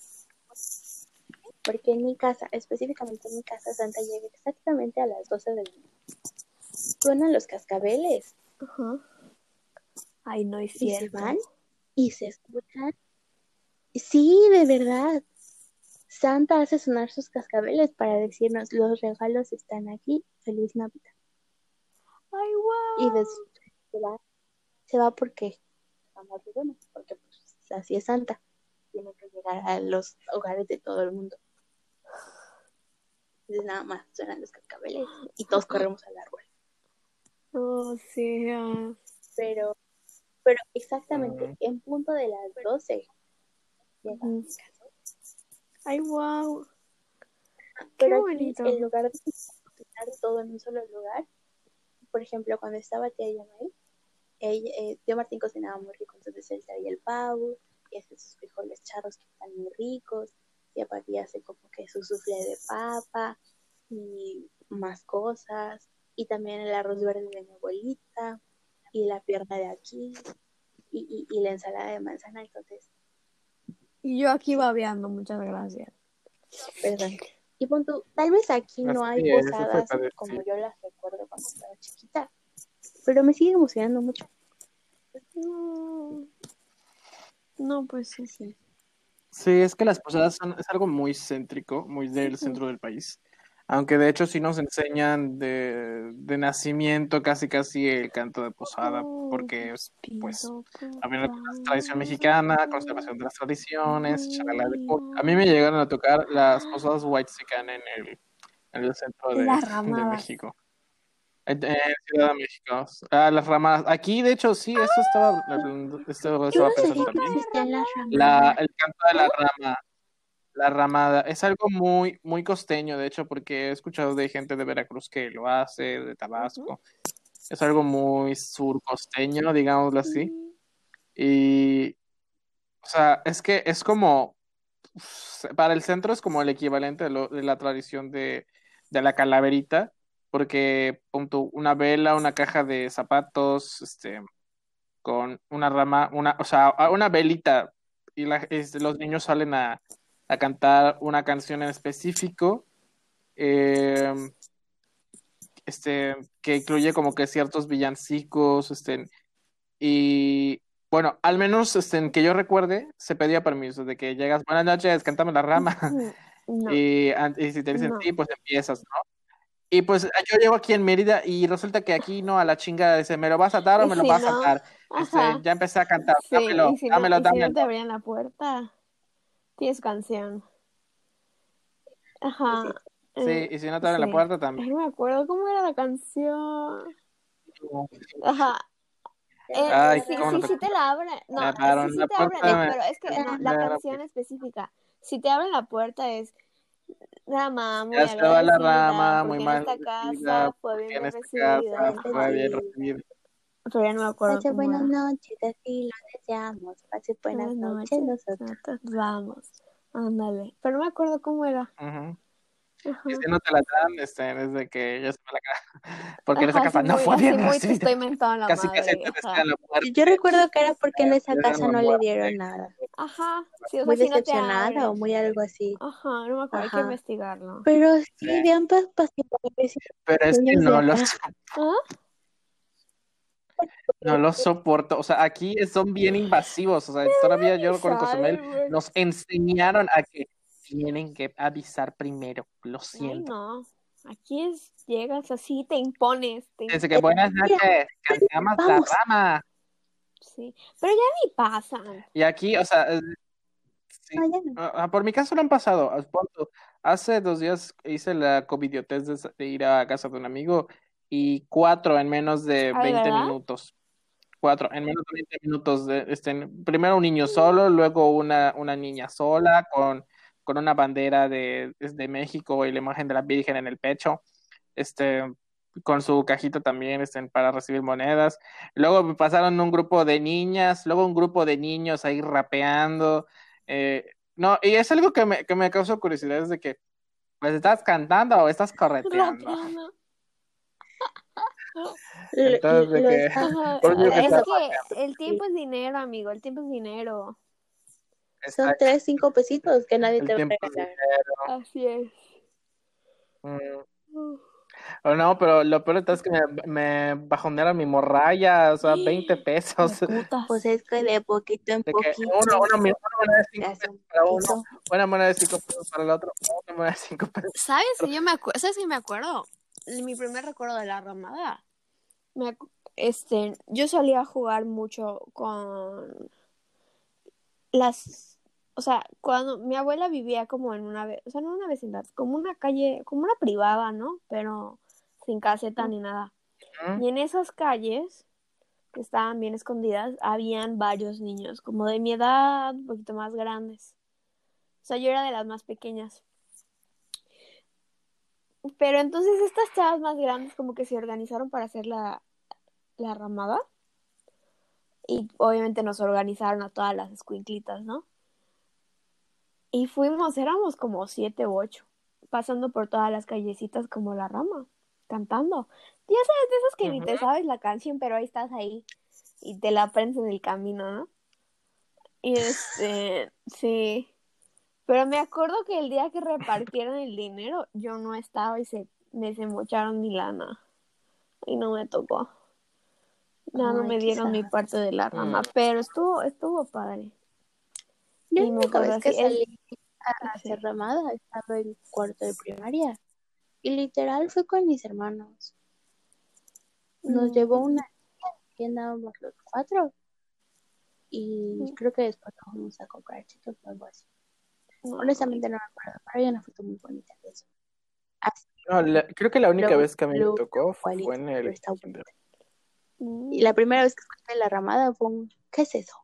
Porque en mi casa, específicamente en mi casa, Santa llega exactamente a las 12 del día. Suenan los cascabeles Ajá. Ay, no es y se cierto. van y se escuchan. Sí, de verdad. Santa hace sonar sus cascabeles para decirnos los regalos están aquí, feliz Navidad. Ay, Y wow. después se va, se va porque porque pues así es Santa. Tiene que llegar a los hogares de todo el mundo. Entonces nada más suenan los cascabeles y todos corremos al árbol. O sea. Pero, pero exactamente en punto de las 12 llega a mi Ujú. casa. Ay, wow. Qué Pero aquí, bonito. en lugar de cocinar todo en un solo lugar, por ejemplo, cuando estaba tía Yamai, ella, eh, tío Martín cocinaba muy rico, entonces él traía el pavo, y hace sus frijoles charros que están muy ricos, tía Pati hace como que su soufflé de papa y más cosas, y también el arroz verde de mi abuelita, y la pierna de aquí, y, y, y la ensalada de manzana, entonces, Y yo aquí babeando, muchas gracias. perdón. Y pon tú, tal vez aquí no Así hay es, posadas como yo las recuerdo cuando estaba chiquita, pero me sigue emocionando mucho. No. No, pues sí. Sí. Sí, es que las posadas son, es algo muy céntrico, muy del centro del país. Aunque de hecho sí nos enseñan de, de nacimiento casi casi el canto de posada, porque es, pues, Pido por a mí me favor. tradición mexicana, conservación de las tradiciones, chalala de A mí me llegaron a tocar las posadas white en el, en el centro de. México. En, en Ciudad de México. Ah, las ramadas. Aquí, de hecho, sí, eso estaba, esto estaba pensando también. La, el canto de la rama, la ramada, es algo muy, muy costeño, de hecho, porque he escuchado de gente de Veracruz que lo hace, de Tabasco. Es algo muy surcosteño, digámoslo así. Sí. Y, o sea, es que es como, para el centro es como el equivalente de, lo- de la tradición de, de la calaverita, porque punto, una vela, una caja de zapatos, este, con una rama, una, o sea, una velita, y la- este, los niños salen a, a cantar una canción en específico, eh, este, que incluye como que ciertos villancicos, este, y bueno, al menos este, en que yo recuerde, se pedía permiso de que llegas, buenas noches, cántame la rama. No. Y, y si te dicen No. sí, pues empiezas, ¿no? Y pues yo llego aquí en Mérida y resulta que aquí no, a la chinga dice, ¿me lo vas a dar o me lo vas no, a dar? Este, ya empecé a cantar, Sí, dámelo, y si no, dámelo, y si no dámelo. te abrían la puerta, tienes canción. Ajá. Sí, eh, y si no te abren la sí. puerta Ay, también. no me acuerdo cómo era la canción. Ajá. Eh, Ay, sí, sí, te sí te la abren. No, sí, sí la te abren. puerta, me- pero es que no, la canción específica. Si te abren la puerta es Rama, muy Ya estaba la agradecida, rama, muy mal esta casa fue bien recibida. casa fue bien recibida. Pero ya no me acuerdo Pase cómo buenas era. noches, así lo deseamos. Pase buenas Buenas noches, noches, nosotros. nosotros vamos. Ándale. Pero no me acuerdo cómo era. Ujú. Ajá. Y si no te la dan, este, desde que ya se fue la cara. Porque en esa Ajá, casa sí, no fue bien muy te recibida. estoy mentando la Casi, casi madre, te ajá. desean la muerte. Yo recuerdo que era porque en esa Te casa no le dieron nada. Ajá, sí, o Muy no te decepcionada o muy algo así. Ajá, no me acuerdo, hay que Ajá. investigarlo. Pero sí, Sí. pas pacientes Pero es que no lo, acá. ¿Ah? No lo soporto. O sea, aquí son bien invasivos. O sea, todavía yo con Cozumel nos enseñaron a que tienen que avisar primero. Lo siento. no. Aquí es, llegas así, te impones. te Dice que buenas noches, cantamos la rama. Sí, pero ya ni pasan. Y aquí, o sea, eh, sí, Ah, ah, por mi caso no han pasado. Hace dos días hice la covidiotez de ir a casa de un amigo y cuatro en menos de Ay, 20 ¿verdad? minutos. Cuatro, en menos de 20 minutos. De, este, primero un niño solo, luego una, una niña sola con, con una bandera de, de México y la imagen de la Virgen en el pecho. Este, con su cajita también este, para recibir monedas. Luego me pasaron un grupo de niñas, luego un grupo de niños ahí rapeando. Eh, no, y es algo que me, que me causó curiosidad, es de que, pues, ¿estás cantando o estás correteando? Rapeando. Entonces, que- Es que el tiempo es dinero, amigo. El tiempo es dinero. Son tres, cinco pesitos que nadie el te va a regalar. Así es. Mm. Oh, no, pero lo peor es que me, me bajonearon mi morralla, o sea, 20 pesos. Pues es que de poquito en De poquito una, una, una moneda de se 5 hace pesos para uno, una moneda de 5 pesos para el otro, una moneda de 5 pesos. ¿Sabes que yo me acuerdo? ¿Sabes que me acuerdo? Mi primer recuerdo de la ramada. Me este, yo solía jugar mucho con las, o sea, cuando mi abuela vivía como en una, o sea, no una vecindad, como una calle, como una privada, ¿no? Pero sin caseta ni nada. Y en esas calles que estaban bien escondidas, habían varios niños, como de mi edad, un poquito más grandes. O sea, yo era de las más pequeñas. Pero entonces estas chavas más grandes como que se organizaron para hacer la, la ramada. Y obviamente nos organizaron a todas las escuinclitas, ¿no? Y fuimos, éramos como siete u ocho, pasando por todas las callecitas como la rama, cantando. Ya sabes, de esos que ni te sabes la canción, pero ahí estás ahí y te la aprendes en el camino, ¿no? Y este, sí. Pero me acuerdo que el día que repartieron el dinero, yo no estaba y se me desembocharon mi lana. Y no me tocó. No, no me dieron mi parte de la rama, Mm. pero estuvo, estuvo padre. Yo Y me acuerdo vez que salí a Sí. hacer ramada estaba en cuarto de primaria. Y literal fue con mis hermanos. Nos Mm. llevó una que andábamos los cuatro. Y Mm. creo que después nos fuimos a comprar chicos o algo así. No, Honestamente no me acuerdo, pero hay una foto muy bonita de eso. Así, No, la- creo que la única Lo- vez que a mí me tocó fue en el. Y la primera vez que escuché la ramada fue un, ¿qué es eso?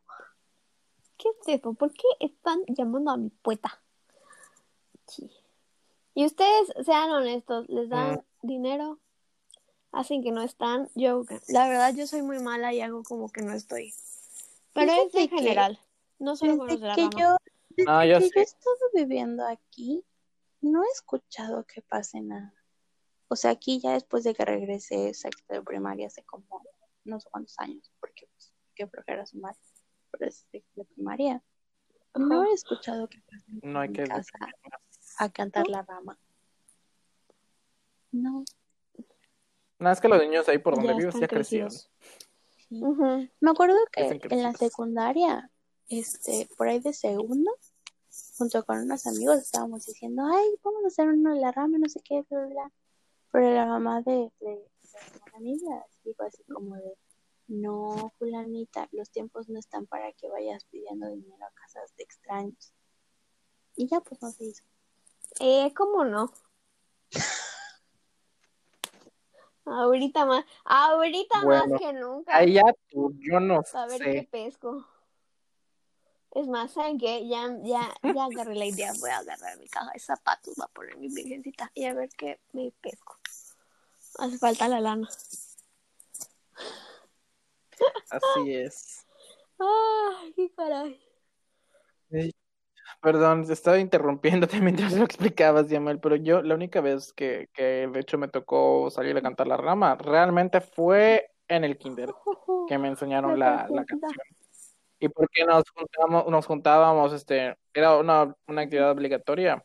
¿Qué es eso? ¿Por qué están llamando a mi pueta? Sí. Y ustedes, sean honestos, ¿les dan Mm. dinero? Hacen que no están. Yo, la verdad, yo soy muy mala y hago como que no estoy. Pero es en que general, no solo con los de la que rama. yo, desde No, yo que sí. yo he estado viviendo aquí, no he escuchado que pase nada. O sea, aquí ya después de que regresé sexto de primaria hace como no sé cuántos años, porque pues, qué flojera sumar, pero es sexto de primaria. No he escuchado que pasen No hay en que casa a cantar la rama. No. Nada, es que los niños ahí por donde Ya ya crecieron. crecidos. sí. Ujú. Me acuerdo que en la secundaria, este, por ahí de segundo, junto con unos amigos estábamos diciendo, ay, vamos a hacer uno de la rama, no sé qué, bla, bla, bla. Pero la mamá de, de, de una amiga dijo así como de, no, fulanita, los tiempos no están para que vayas pidiendo dinero a casas de extraños. Y ya pues no se hizo. Eh, ¿cómo no? Ahorita más, ahorita Bueno, más que nunca. Ahí ya tú, yo no A ver qué pesco. Es más, ¿saben qué? Ya, ya, ya agarré la idea. Voy a agarrar mi caja de zapatos, voy a poner mi virgencita y a ver qué me pesco. Hace falta la lana. Así es. Ay, qué caray. Perdón, te estaba interrumpiéndote mientras lo explicabas, Yamal, pero yo la única vez que, que de hecho me tocó salir a cantar la rama realmente fue en el kinder, que me enseñaron la, la canción. Y porque nos juntamos, nos juntábamos, este, era una, una actividad obligatoria.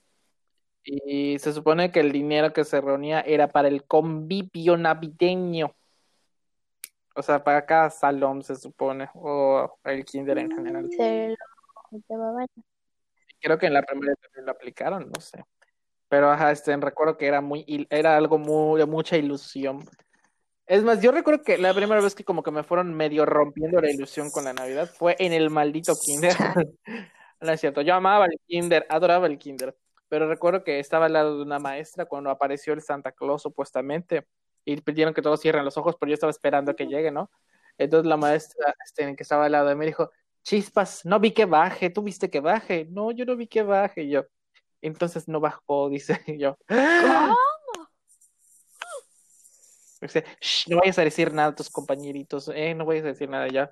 Y se supone que el dinero que se reunía era para el convivio navideño. O sea, para cada salón se supone, o el kinder en general. Se lo llevaban. Creo que en la primera también lo aplicaron, no sé. Pero ajá, este, recuerdo que era muy, era algo muy, de mucha ilusión. Es más, yo recuerdo que la primera vez que como que me fueron medio rompiendo la ilusión con la Navidad fue en el maldito kinder. No es cierto, yo amaba el kinder, adoraba el kinder. Pero recuerdo que estaba al lado de una maestra cuando apareció el Santa Claus supuestamente y pidieron que todos cierren los ojos, pero yo estaba esperando a que llegue, ¿no? Entonces la maestra este, que estaba al lado de mí dijo, Chispas, no vi que baje, tú viste que baje. No, yo no vi que baje. Y yo, entonces no bajó, dice yo. ¿Cómo? Dice, "Shh, no vayas a decir nada a tus compañeritos, eh, no vayas a decir nada ya.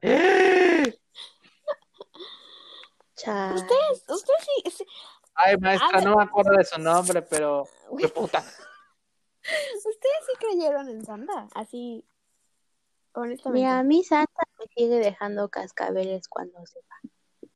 Ustedes, ustedes sí, sí- Ay, maestra, A ver. no me acuerdo de su nombre, pero qué puta. ustedes sí creyeron en Santa, así, honestamente. Mira, a mí Santa me sigue dejando cascabeles cuando se va.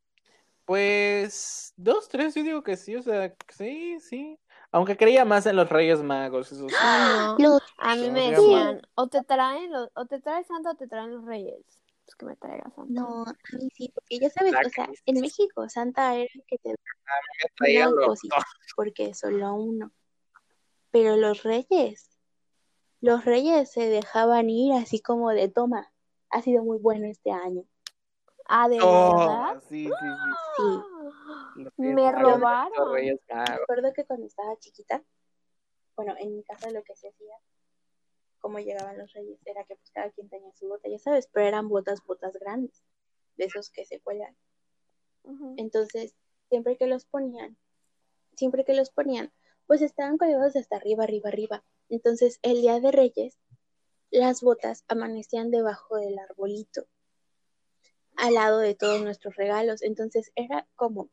Pues dos, tres, yo digo que sí, o sea, sí, sí. Aunque creía más en los Reyes Magos, eso sí. Ay, no. Los- A mí me decían, o te traen los, o te trae Santa o te traen los Reyes. Pues que me traiga Santa. No, a mí sí, porque ya sabes, La o sea, en México Santa era el que te traían daban los cositas, porque solo uno. Pero los reyes, los reyes se dejaban ir así como de toma, ha sido muy bueno este año. Ah, ¿de Oh, verdad? sí, sí, sí. Sí. Me robaron. Me acuerdo que cuando estaba chiquita, bueno, en mi casa lo que se hacía, como llegaban los reyes, era que pues cada quien tenía su bota, ya sabes, pero eran botas, botas grandes, de esos que se cuelgan. Entonces, siempre que los ponían, siempre que los ponían, pues estaban colgados hasta arriba, arriba, arriba. Entonces, el día de Reyes, las botas amanecían debajo del arbolito, al lado de todos nuestros regalos. Entonces, era como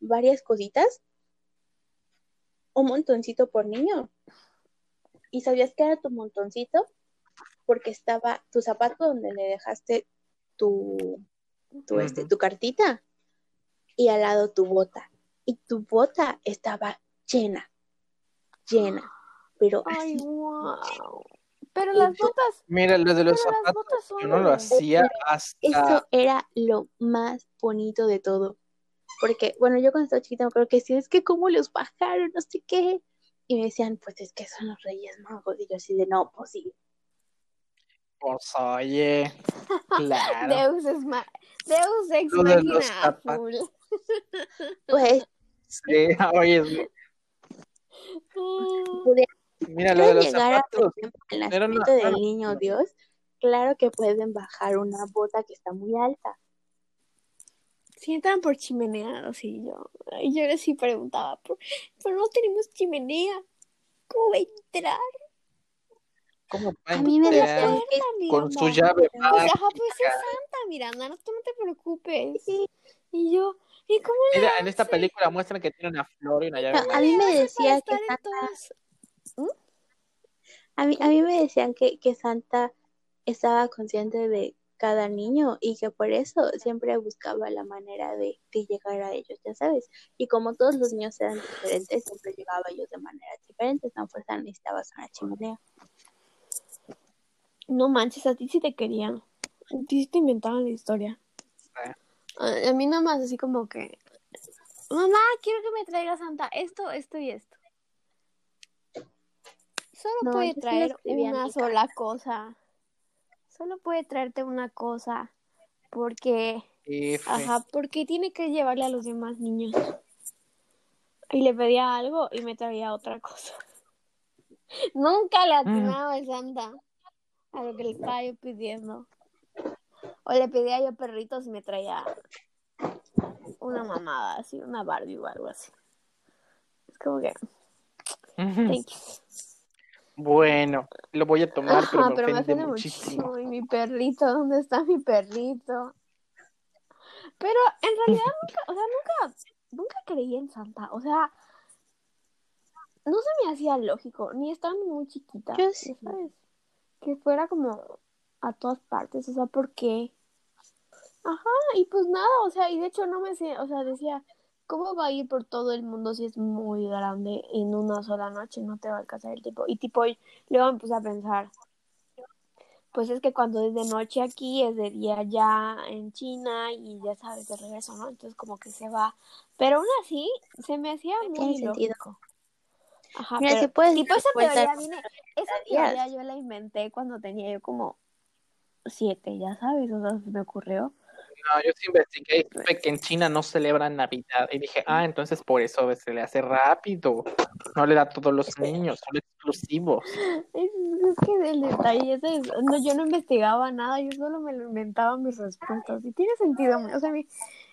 varias cositas, un montoncito por niño. ¿Y sabías que era tu montoncito? Porque estaba tu zapato donde le dejaste tu, tu, este, tu cartita y al lado tu bota. Y tu bota estaba llena, llena, pero Ay, así. wow. Pero las botas, Mira, lo de los zapatos, yo no lo hacía hasta. Eso era lo más bonito de todo. Porque, bueno, yo cuando estaba chiquita me acuerdo que decía, es que cómo los bajaron, no sé qué. Y me decían, pues es que son los Reyes Magos. Y yo así de, no, pues sí. Pues oye, claro. Deus es ma- Deus ex Lo de los máquina a zapatos. full. Pues Sí, oye, Mm, pudiera mira, lo de los llegar a, por zapatos. nacimiento una- del niño Dios, claro que pueden bajar una bota que está muy alta. Si entran por chimeneados y yo, y yo les sí preguntaba, "Por- pero no tenemos chimenea. ¿Cómo va a entrar? ¿Cómo va A mí me que con su Miranda?" llave Pues, ajá, pues es Santa, Miranda, no, tú no te preocupes. Y yo, ¿y cómo le Mira, en esta película muestran que tiene una flor y una llave a mí me decía que Santa, todas? a mí, a mí me decían que, que Santa estaba consciente de cada niño y que por eso siempre buscaba la manera de, de llegar a ellos, ya sabes. Y como todos los niños eran diferentes, siempre llegaba a ellos de maneras diferentes, no fuerza necesitabas una chimenea. No manches, a ti sí te querían. A ti sí te inventaban la historia. Sí. A, a mí nada más así como que, mamá, quiero que me traiga Santa esto, esto y esto. Solo No, puede traer una sola cosa. Solo puede traerte una cosa. Porque, F. ajá, porque tiene que llevarle a los demás niños. Y le pedía algo y me traía otra cosa. Nunca le atinaba el Santa a lo que le estaba yo pidiendo. O le pedía yo perritos y me traía una mamada así, una Barbie o algo así. Es como que, thank you. Bueno, lo voy a tomar, pero Ajá, me pero me ofende ofende muchísimo. muchísimo. Y mi perrito, ¿dónde está mi perrito? Pero en realidad nunca, o sea, nunca nunca creí en Santa. O sea, no se me hacía lógico, ni estando muy chiquita. Yo sí. ¿sabes? Que fuera como a todas partes, o sea, ¿por qué? Ajá, y pues nada, o sea, y de hecho no me sé, o sea, decía, ¿cómo va a ir por todo el mundo si es muy grande en una sola noche? No te va a alcanzar el tiempo. Y tipo, luego me puse a pensar, pues es que cuando es de noche aquí, es de día ya en China y ya sabes, de regreso, ¿no? Entonces como que se va. Pero aún así, se me hacía muy lógico. Ajá, Mira, pero si puedes tipo esa teoría viene, esa teoría yo la inventé cuando tenía yo como siete, ya sabes, o sea, se me ocurrió. No, yo sí investigué que en China no celebran Navidad. Y dije, ah, entonces por eso se le hace rápido. No le da a todos los niños, son exclusivos. Es, es que el detalle ese es, no, yo no investigaba nada, yo solo me lo inventaba mis respuestas. Y tiene sentido, o sea, mi,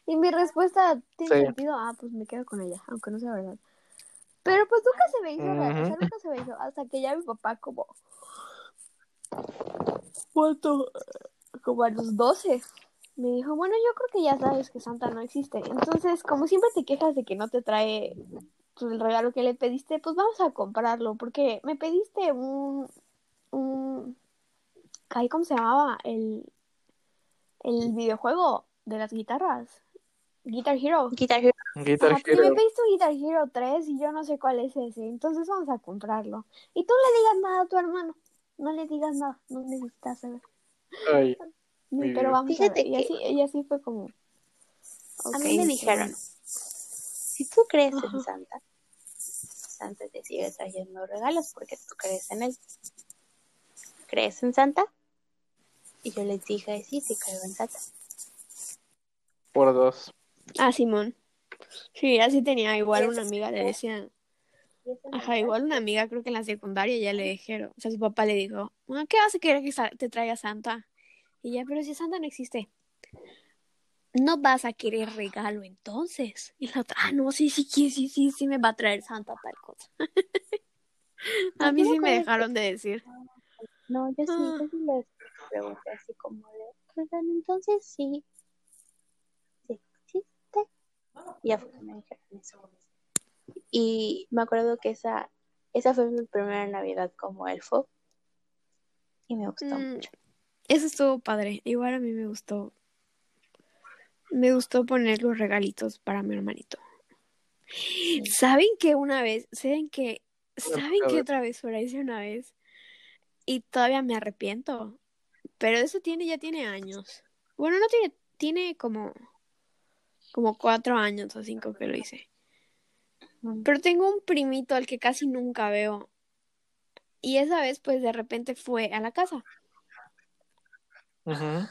y mi respuesta tiene Sí. sentido, ah, pues me quedo con ella, aunque no sea verdad. Pero pues nunca se me hizo real, o sea, Ujú. nunca se me hizo, hasta que ya mi papá como... ¿Cuánto? Como a los 12. Me dijo, bueno, yo creo que ya sabes que Santa no existe. Entonces, como siempre te quejas de que no te trae pues, el regalo que le pediste, pues vamos a comprarlo. Porque me pediste un... un ay, ¿Cómo se llamaba? El, el videojuego de las guitarras. Guitar Hero. Guitar Hero. Guitar porque me Hero. pediste un Guitar Hero 3 y yo no sé cuál es ese. Entonces vamos a comprarlo. Y tú no le digas nada a tu hermano. No le digas nada. No necesitas saber. Ay, Muy pero bien. vamos Fíjate a ver. Y que- así, y así fue como. A mí me dijeron, si tú crees Ajá. en Santa, Santa te sigue trayendo regalos porque tú crees en él. ¿Crees en Santa? Y yo les dije, sí, sí creo en Santa. por dos. Ah, Simón. Sí, así tenía igual una amiga, le decían. ¿Y es en Ajá, igual una amiga, creo que en la secundaria ya le dijeron. O sea, su papá le dijo, "Ah, ¿qué vas a querer que te traiga Santa? Y ya, pero si Santa no existe. No vas a querer regalo entonces. Y la otra, ah, no, sí, sí, sí, sí, sí, sí me va a traer Santa tal cosa. a mí sí me dejaron de decir. No, yo sí, Ah. yo sí les pregunté así como de, entonces sí, sí existe. Y ya fue que me dijeron eso. Y me acuerdo que esa, esa fue mi primera Navidad como elfo. Y me gustó Mm, mucho. Eso estuvo padre. Igual a mí me gustó. Me gustó poner los regalitos para mi hermanito. ¿Saben que una vez? ¿Saben que? ¿Saben que otra vez fuera hice una vez? Y todavía me arrepiento. Pero eso tiene, ya tiene años. Bueno, no tiene, tiene como, como cuatro años o cinco que lo hice. Pero tengo un primito al que casi nunca veo. Y esa vez, pues de repente fue a la casa. Ujú.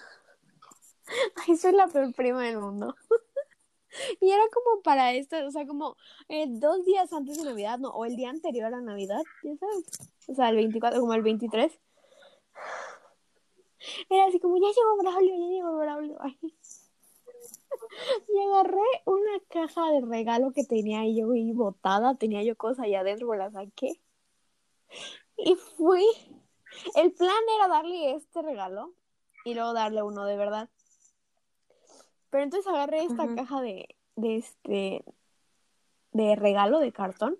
Ay, soy la peor prima del mundo. y era como para esto, o sea, como eh, dos días antes de Navidad, no, o el día anterior a Navidad, ya sabes. O sea, el 24, como el 23. Era así como, ya llegó Braulio, ya llegó Braulio. Ay. Y agarré una caja de regalo que tenía yo ahí botada, tenía yo cosas ahí adentro, la saqué. Y fui. El plan era darle este regalo y luego darle uno de verdad. Pero entonces agarré esta caja de, de este de regalo de cartón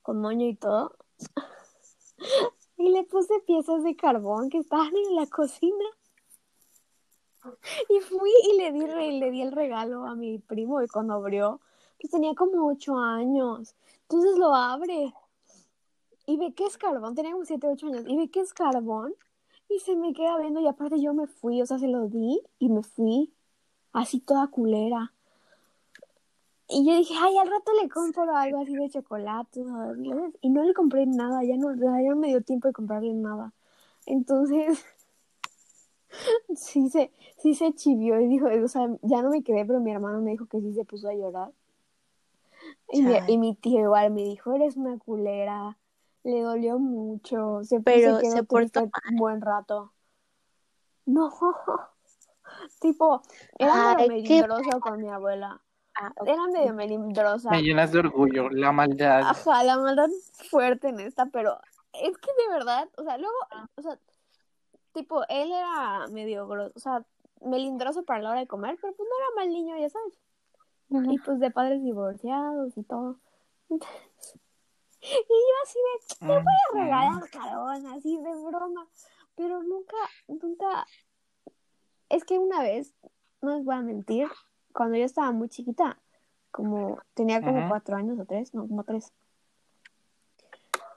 con moño y todo. y le puse piezas de carbón que estaban en la cocina. Y fui y le di, le di el regalo a mi primo y cuando abrió, pues tenía como ocho años. Entonces lo abre y ve que es carbón, tenía como siete, ocho años, y ve que es carbón y se me queda viendo y aparte yo me fui, o sea, se lo di y me fui así toda culera. Y yo dije, ay, al rato le compro algo así de chocolate, ¿sabes? Y no le compré nada, ya no, ya no me dio tiempo de comprarle nada. Entonces, sí se, sí se chivió y dijo, o sea, ya no me quedé, pero mi hermano me dijo que sí se puso a llorar. Y mi, y mi tío igual me dijo, eres una culera, le dolió mucho, se, Pero se portó un buen rato. No, tipo, era Ay, medio qué melindroso con mi abuela. Ah. Era medio melindrosa. Me llenas de orgullo, la maldad. Ajá, la maldad fuerte en esta, pero es que de verdad, o sea, luego, o sea, tipo, él era medio grosso, o sea, melindroso para la hora de comer, pero pues no era mal niño, ya sabes. y pues de padres divorciados y todo. Y yo así de, te voy a regalar carbón, así de broma. Pero nunca, nunca, es que una vez, no les voy a mentir, cuando yo estaba muy chiquita, como tenía como Ajá. cuatro años o tres, no, como tres,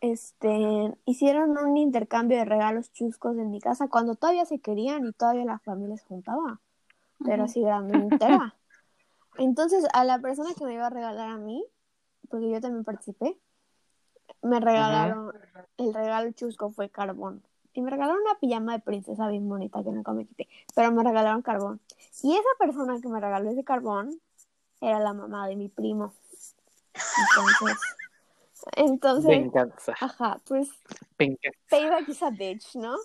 este, hicieron un intercambio de regalos chuscos en mi casa cuando todavía se querían y todavía la familia se juntaba, pero Ujú. así grande entera. Entonces, a la persona que me iba a regalar a mí, porque yo también participé, me regalaron, el regalo chusco fue carbón. Y me regalaron una pijama de princesa bien bonita que nunca me quité, pero me regalaron carbón. Y esa persona que me regaló ese carbón era la mamá de mi primo. Entonces, entonces, Venganza. ajá, pues Venganza. payback is a bitch, ¿no?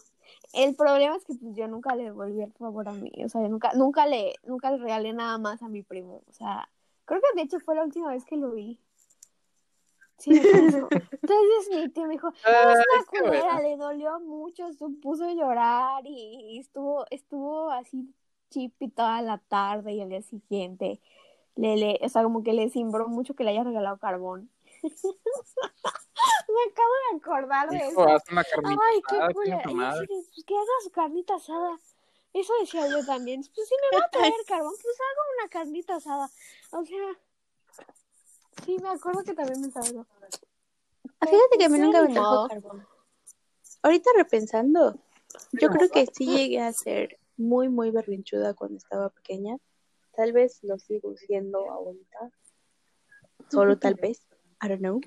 El problema es que pues, yo nunca le devolví el favor a mí, o sea, yo nunca, nunca le, nunca le regalé nada más a mi primo, o sea, creo que de hecho fue la última vez que lo vi. Sí. Entonces mi tío me dijo, es Ay, una qué culera, bueno. le dolió mucho, se puso a llorar y, y estuvo, estuvo así chippy toda la tarde y el día siguiente. Le, le, o sea, como que le cimbró mucho que le haya regalado carbón. me acabo de acordar de Hijo, eso. haz una carnita Ay, qué culera. pues que haga su carnita asada. Eso decía yo también. Pues si me va a traer carbón, pues hago una carnita asada. O sea, sí, me acuerdo que también pensaba. Ah, Fíjate que a mí nunca me modo. carbón. Ahorita repensando, yo No. creo que sí llegué a ser muy, muy berrinchuda cuando estaba pequeña. Tal vez lo sigo siendo ahorita. Solo tal vez. I don't know.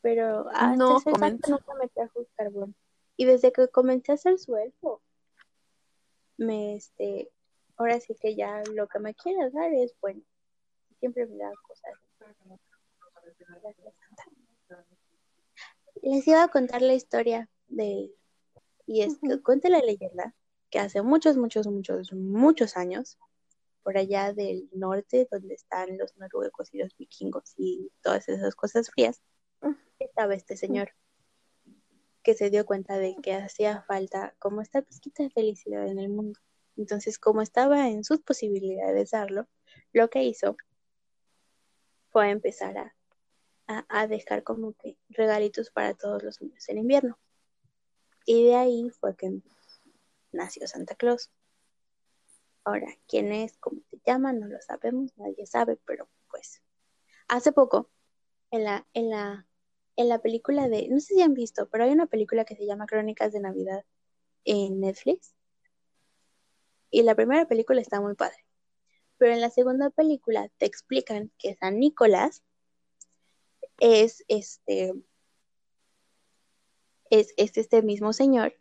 Pero hasta No ese comment. exacto nunca me trajo carbón. Y desde que comencé a hacer su elfo, me, este, ahora sí que ya lo que me quiere dar es bueno. Siempre me da cosas. Les iba a contar la historia de él. Y es que cuenta la leyenda que hace muchos, muchos, muchos, muchos años, por allá del norte, donde están los noruegos y los vikingos y todas esas cosas frías, Ujú. estaba este señor que se dio cuenta de que hacía falta como esta pizquita de felicidad en el mundo. Entonces, como estaba en sus posibilidades darlo, lo que hizo fue empezar a, a, a dejar como que regalitos para todos los niños en invierno. Y de ahí fue que nació Santa Claus. Ahora, ¿quién es? ¿Cómo se llama? No lo sabemos, nadie sabe, pero pues hace poco en la, en la, en la película de, no sé si han visto, pero hay una película que se llama Crónicas de Navidad en Netflix. Y la primera película está muy padre. Pero en la segunda película te explican que San Nicolás es este es, es este mismo señor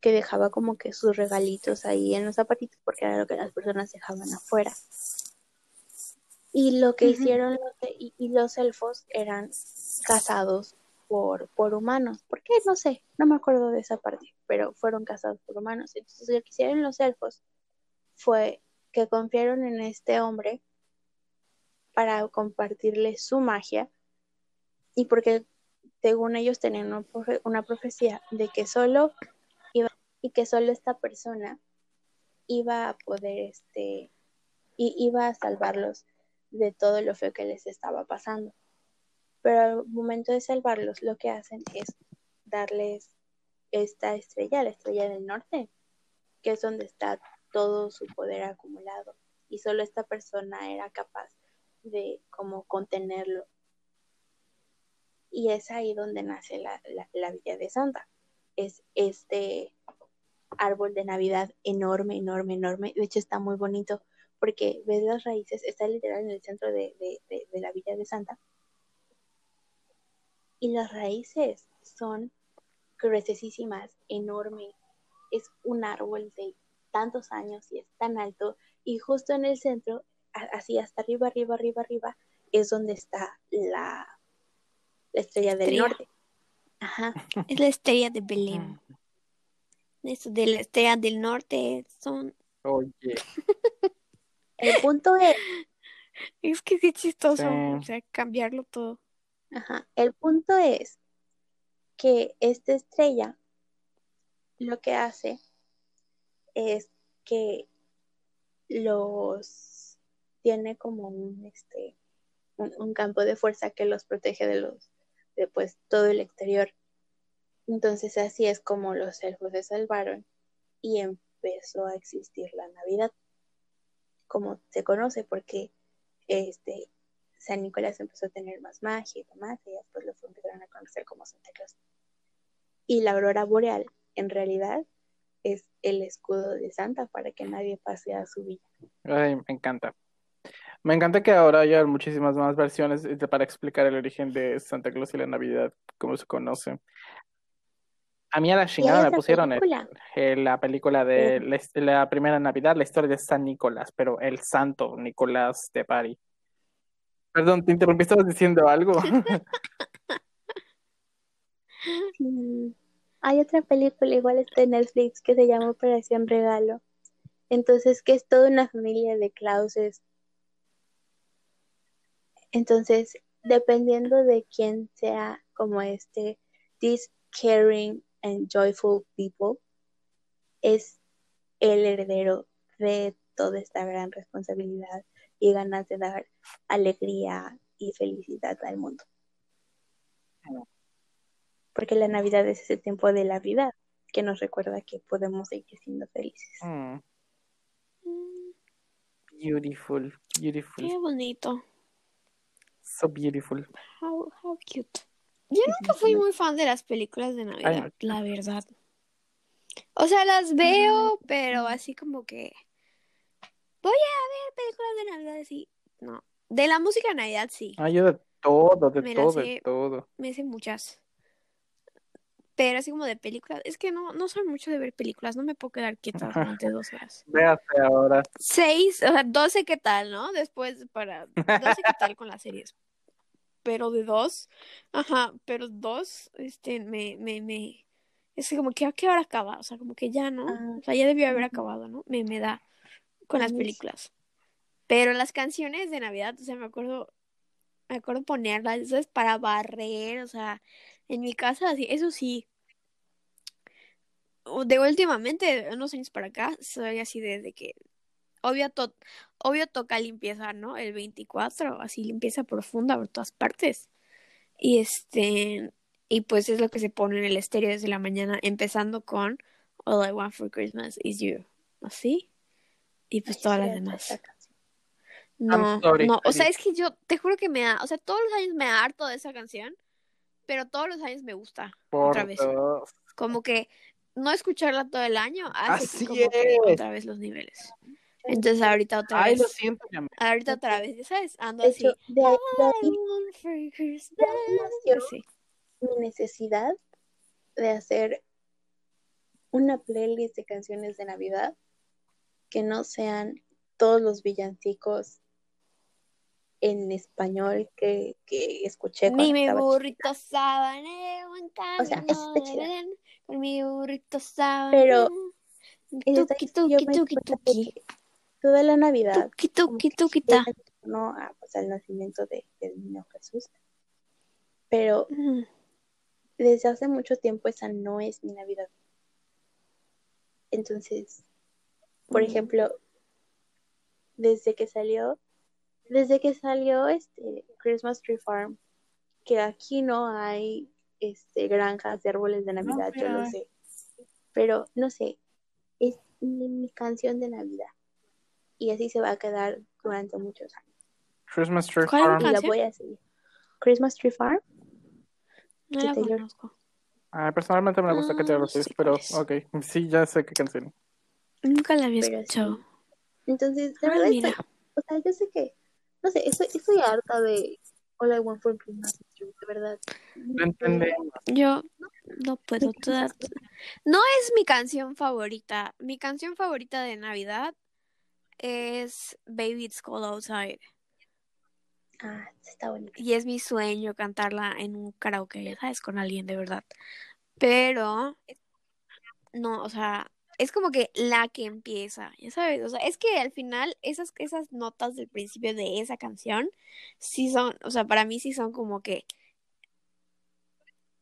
que dejaba como que sus regalitos ahí en los zapatitos porque era lo que las personas dejaban afuera. Y lo que hicieron los, y, y los elfos eran cazados por, por humanos. ¿Por qué? No sé, no me acuerdo de esa parte, pero fueron cazados por humanos. Entonces lo que hicieron los elfos fue que confiaron en este hombre para compartirle su magia y porque según ellos tenían una, una profecía de que solo iba y que solo esta persona iba a poder este y iba a salvarlos de todo lo feo que les estaba pasando. Pero al momento de salvarlos, lo que hacen es darles esta estrella, la estrella del norte, que es donde está todo su poder acumulado. Y solo esta persona era capaz de como contenerlo. Y es ahí donde nace la, la, la Villa de Santa. Es este árbol de Navidad enorme, enorme, enorme. De hecho está muy bonito porque ves las raíces, está literal en el centro de, de, de, la Villa de Santa. Y las raíces son gruesísimas, enorme. Es un árbol de tantos años y es tan alto. Y justo en el centro, así hasta arriba, arriba, arriba, arriba, es donde está la, la estrella del Estrella. norte. Ajá. Es la estrella de Belén. Eso de la estrella del norte son... Oye, El punto es, Es que qué chistoso, Sí. o sea, cambiarlo todo. ajá, el punto es que esta estrella lo que hace es que los tiene como un, este, un, campo de fuerza que los protege de los, de pues todo el exterior. Entonces así es como los elfos se salvaron y empezó a existir la Navidad, como se conoce, porque este San Nicolás empezó a tener más magia y demás, y después lo empezaron a conocer como Santa Claus. Y la aurora boreal, en realidad, es el escudo de Santa para que nadie pase a su villa. Ay, me encanta. Me encanta que ahora haya muchísimas más versiones de- para explicar el origen de Santa Claus y la Navidad, como se conoce. A mí a la chingada me pusieron el- la película de la, primera Navidad, la historia de San Nicolás, pero el santo Nicolás de Bari. Perdón, te interrumpí, estabas diciendo algo. Sí. Hay otra película, igual está en Netflix, que se llama Operación Regalo. Entonces, que es toda una familia de Clauses. Entonces, dependiendo de quién sea como este, this caring and joyful people, es el heredero de toda esta gran responsabilidad y ganas de dar alegría y felicidad al mundo. Porque la Navidad es ese tiempo de la vida que nos recuerda que podemos seguir siendo felices. Mm, Mm, beautiful, beautiful, Qué bonito. so beautiful. How, how cute. Yo nunca fui muy fan de las películas de Navidad, la verdad. O sea, las veo, pero así como que voy a ver películas de Navidad, sí. No. De la música de Navidad, sí. Ah, yo de todo, de Me todo, sé. de todo. Me sé muchas. Pero así como de películas, es que no, no soy mucho de ver películas, no me puedo quedar quieta durante dos horas. Véase ahora. Seis, o sea, doce qué tal, ¿no? Después para, doce qué tal con las series. Pero de dos, ajá, pero dos, este, me, me, me, es que como que a qué hora acaba, o sea, como que ya, ¿no? Ah. O sea, ya debió haber acabado, ¿no? Me, me da con las películas. Pero las canciones de Navidad, o sea, me acuerdo, me acuerdo ponerlas, eso es para barrer, o sea, en mi casa, así, eso sí. De últimamente, unos años para acá, soy así desde que, obvio, to- obvio toca limpieza, ¿no? El 24, así limpieza profunda por todas partes. Y este, y pues es lo que se pone en el estéreo desde la mañana, empezando con All I Want for Christmas is You. ¿Así? Y pues Ay, todas sí, las demás. No, sorry, no, o sea, es que yo te juro que me da, o sea, todos los años me harto de esa canción, pero todos los años me gusta Por otra vez. dos. Como que no escucharla todo el año hace Así como que otra vez los niveles. Entonces ahorita otra Ay, vez, lo siento, mi amor. ahorita otra vez, ya sabes, ando De así. hecho, de ahí, de I ahí want for Christmas. de ahí nació Así. mi necesidad de hacer una playlist de canciones de Navidad que no sean todos los villancicos en español que, que escuché Ni cuando mi burrito sabanero en O sea, camino está. Belén, con mi burrito. Y desde Tuki, tuki, tuki, tuki. toda la Navidad Tuki, tuki, tuki, gira ta. en torno a, pues, al nacimiento de, del niño Jesús. Pero Mm. desde hace mucho tiempo esa no es mi Navidad. Entonces, por Mm. ejemplo, desde que salió, desde que salió este Christmas Tree Farm, que aquí no hay este granjas de árboles de Navidad, yo lo sé. Pero no sé, es mi, mi canción de Navidad. Y así se va a quedar durante muchos años. Christmas Tree ¿Cuál Farm. Y la voy a seguir. Christmas Tree Farm, No la conozco. Ah, personalmente me gusta que te Ah, lo sí, pero ¿cuál ok. Sí, ya sé qué canción. Nunca la había Pero sí. escuchado. Entonces, de Ah, verdad, estoy- o sea, yo sé que, no sé, estoy, estoy harta de All I Want for Christmas is You, de verdad. Lo entendemos. Yo no puedo. toda- No es mi canción favorita. Mi canción favorita de Navidad es Baby It's Cold Outside. Ah, está bonito. Y es mi sueño cantarla en un karaoke, ya sabes, con alguien de verdad. Pero, no, o sea, es como que la que empieza, ya sabes. O sea, es que al final esas, esas notas del principio de esa canción, sí son, o sea, para mí sí son como que.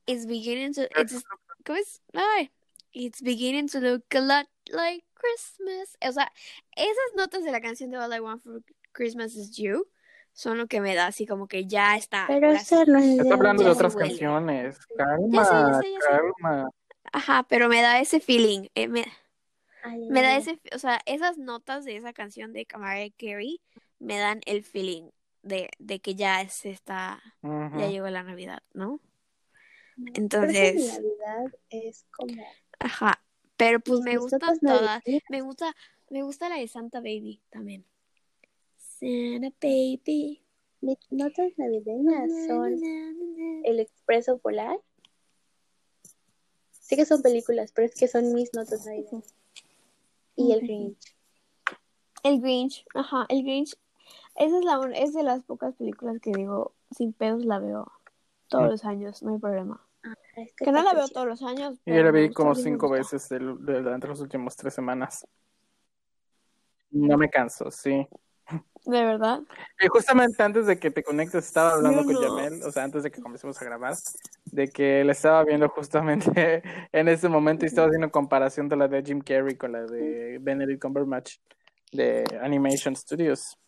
It's beginning to. It's, ¿Cómo es? Ay, it's beginning to look a lot like Christmas. O sea, esas notas de la canción de All I Want for Christmas is You son lo que me da así como que ya está. Pero sí. no es Está hablando de otras canciones. Ya sé, Calma, ya sé, ya sé. calma. Ajá, pero me da ese feeling. eh, me, Ay, me da ese, o sea, esas notas de esa canción de Mariah Carey me dan el feeling de, de que ya se está, ya llegó la Navidad, ¿no? no. Entonces- Pero Navidad es como. Ajá. Pero pues me gustan todas. Me gusta, me gusta la de Santa Baby también. Santa Baby. Mis notas navideñas son El Expreso Polar. Sé que son películas, pero es que son mis notas navideñas. Y el. Grinch. El Grinch, ajá, el Grinch. Esa es la es de las pocas películas que digo, sin pedos la veo todos Mm. los años, no hay problema. Ah, es Que no la veo todos los años. Yo la vi como cinco veces de, de- durante las últimas tres semanas. No me canso, sí. De verdad. Y justamente antes de que te conectes estaba hablando con. Yamel, o sea, antes de que comencemos a grabar, de que la estaba viendo justamente en ese momento y estaba haciendo comparación de la de Jim Carrey con la de Benedict Cumberbatch de Animation Studios.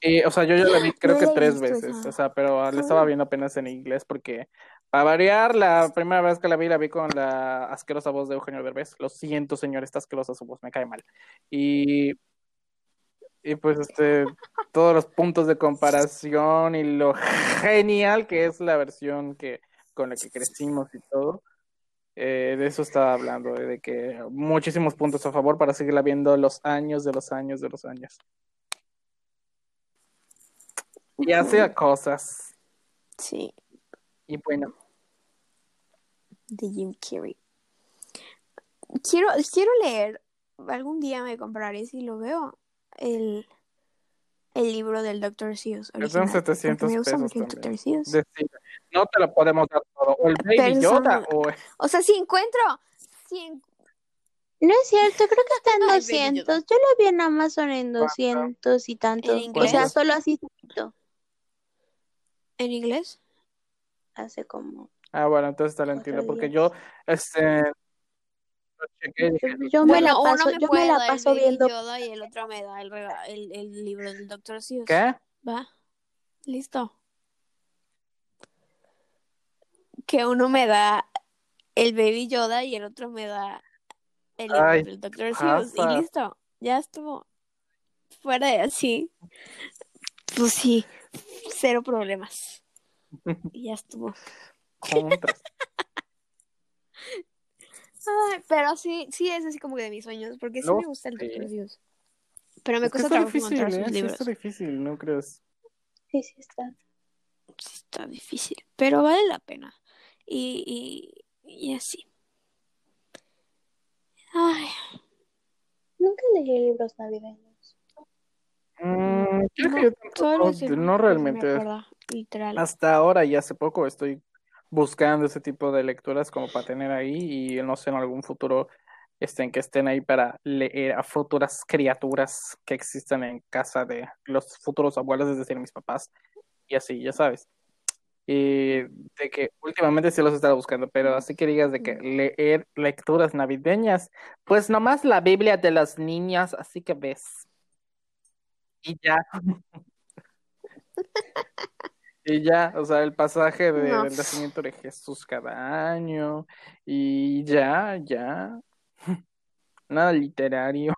Y, o sea, yo ya la vi creo que tres veces, o sea, pero la Ah. estaba viendo apenas en inglés porque, para variar, la primera vez que la vi, la vi con la asquerosa voz de Eugenio Derbez. Lo siento, señor, está asquerosa su voz, me cae mal. Y, y pues, este, todos los puntos de comparación y lo genial que es la versión que con la que crecimos y todo. eh, de eso estaba hablando, de, de que muchísimos puntos a favor para seguirla viendo los años de los años de los años. Y hace cosas. Sí, Y bueno, de Jim Carrey. Quiero, quiero leer, algún día me compraré si lo veo, el, el libro del Dr. Seuss. son original, 700 porque me gusta pesos mucho el también. Dr. Seuss. decir, no te lo podemos dar todo. O el Baby Pero Yoda, son- o O sea, si encuentro, si en- No es cierto, creo que está en Ay, Baby 200. Yo lo vi en Amazon en 200 y tanto. ¿En O sea, solo así poquito. en inglés. Hace como. Ah, bueno, entonces te lo entiendo, porque yo, este, chequé y dije, Yo me la Bueno, paso, uno me yo puede me la dar el paso Baby viendo. Yoda y el otro me da el, rega- el, el libro del Dr. Seuss. ¿qué? Va, listo. Que uno me da el Baby Yoda y el otro me da el libro Ay, del Dr. Seuss. Y listo, ya estuvo. Fuera de así. Pues sí, cero problemas. Y ya estuvo. Ay, pero sí, sí es así como que de mis sueños, porque sí No me gusta el sé. Dr. Seuss. Pero me Es cuesta trabajo difícil, encontrar ¿eh? sus Sí libros. está difícil, ¿no crees? Sí, sí está. Sí está difícil, pero vale la pena. Y, y, y así. Ay, Nunca leí libros navideños. Mm, creo no, que yo tampoco, no realmente. acuerdo, literal. Hasta ahora y hace poco estoy buscando ese tipo de lecturas como para tener ahí y no sé en algún futuro estén que estén ahí para leer a futuras criaturas que existan en casa de los futuros abuelos, es decir, mis papás y así, ya sabes. Y de que últimamente sí los he estado buscando, pero así que digas de que leer lecturas navideñas, pues nomás la Biblia de las niñas, así que ves. Y ya. Y ya, o sea, el pasaje de- No. del nacimiento de Jesús cada año. Y ya, ya. Nada literario.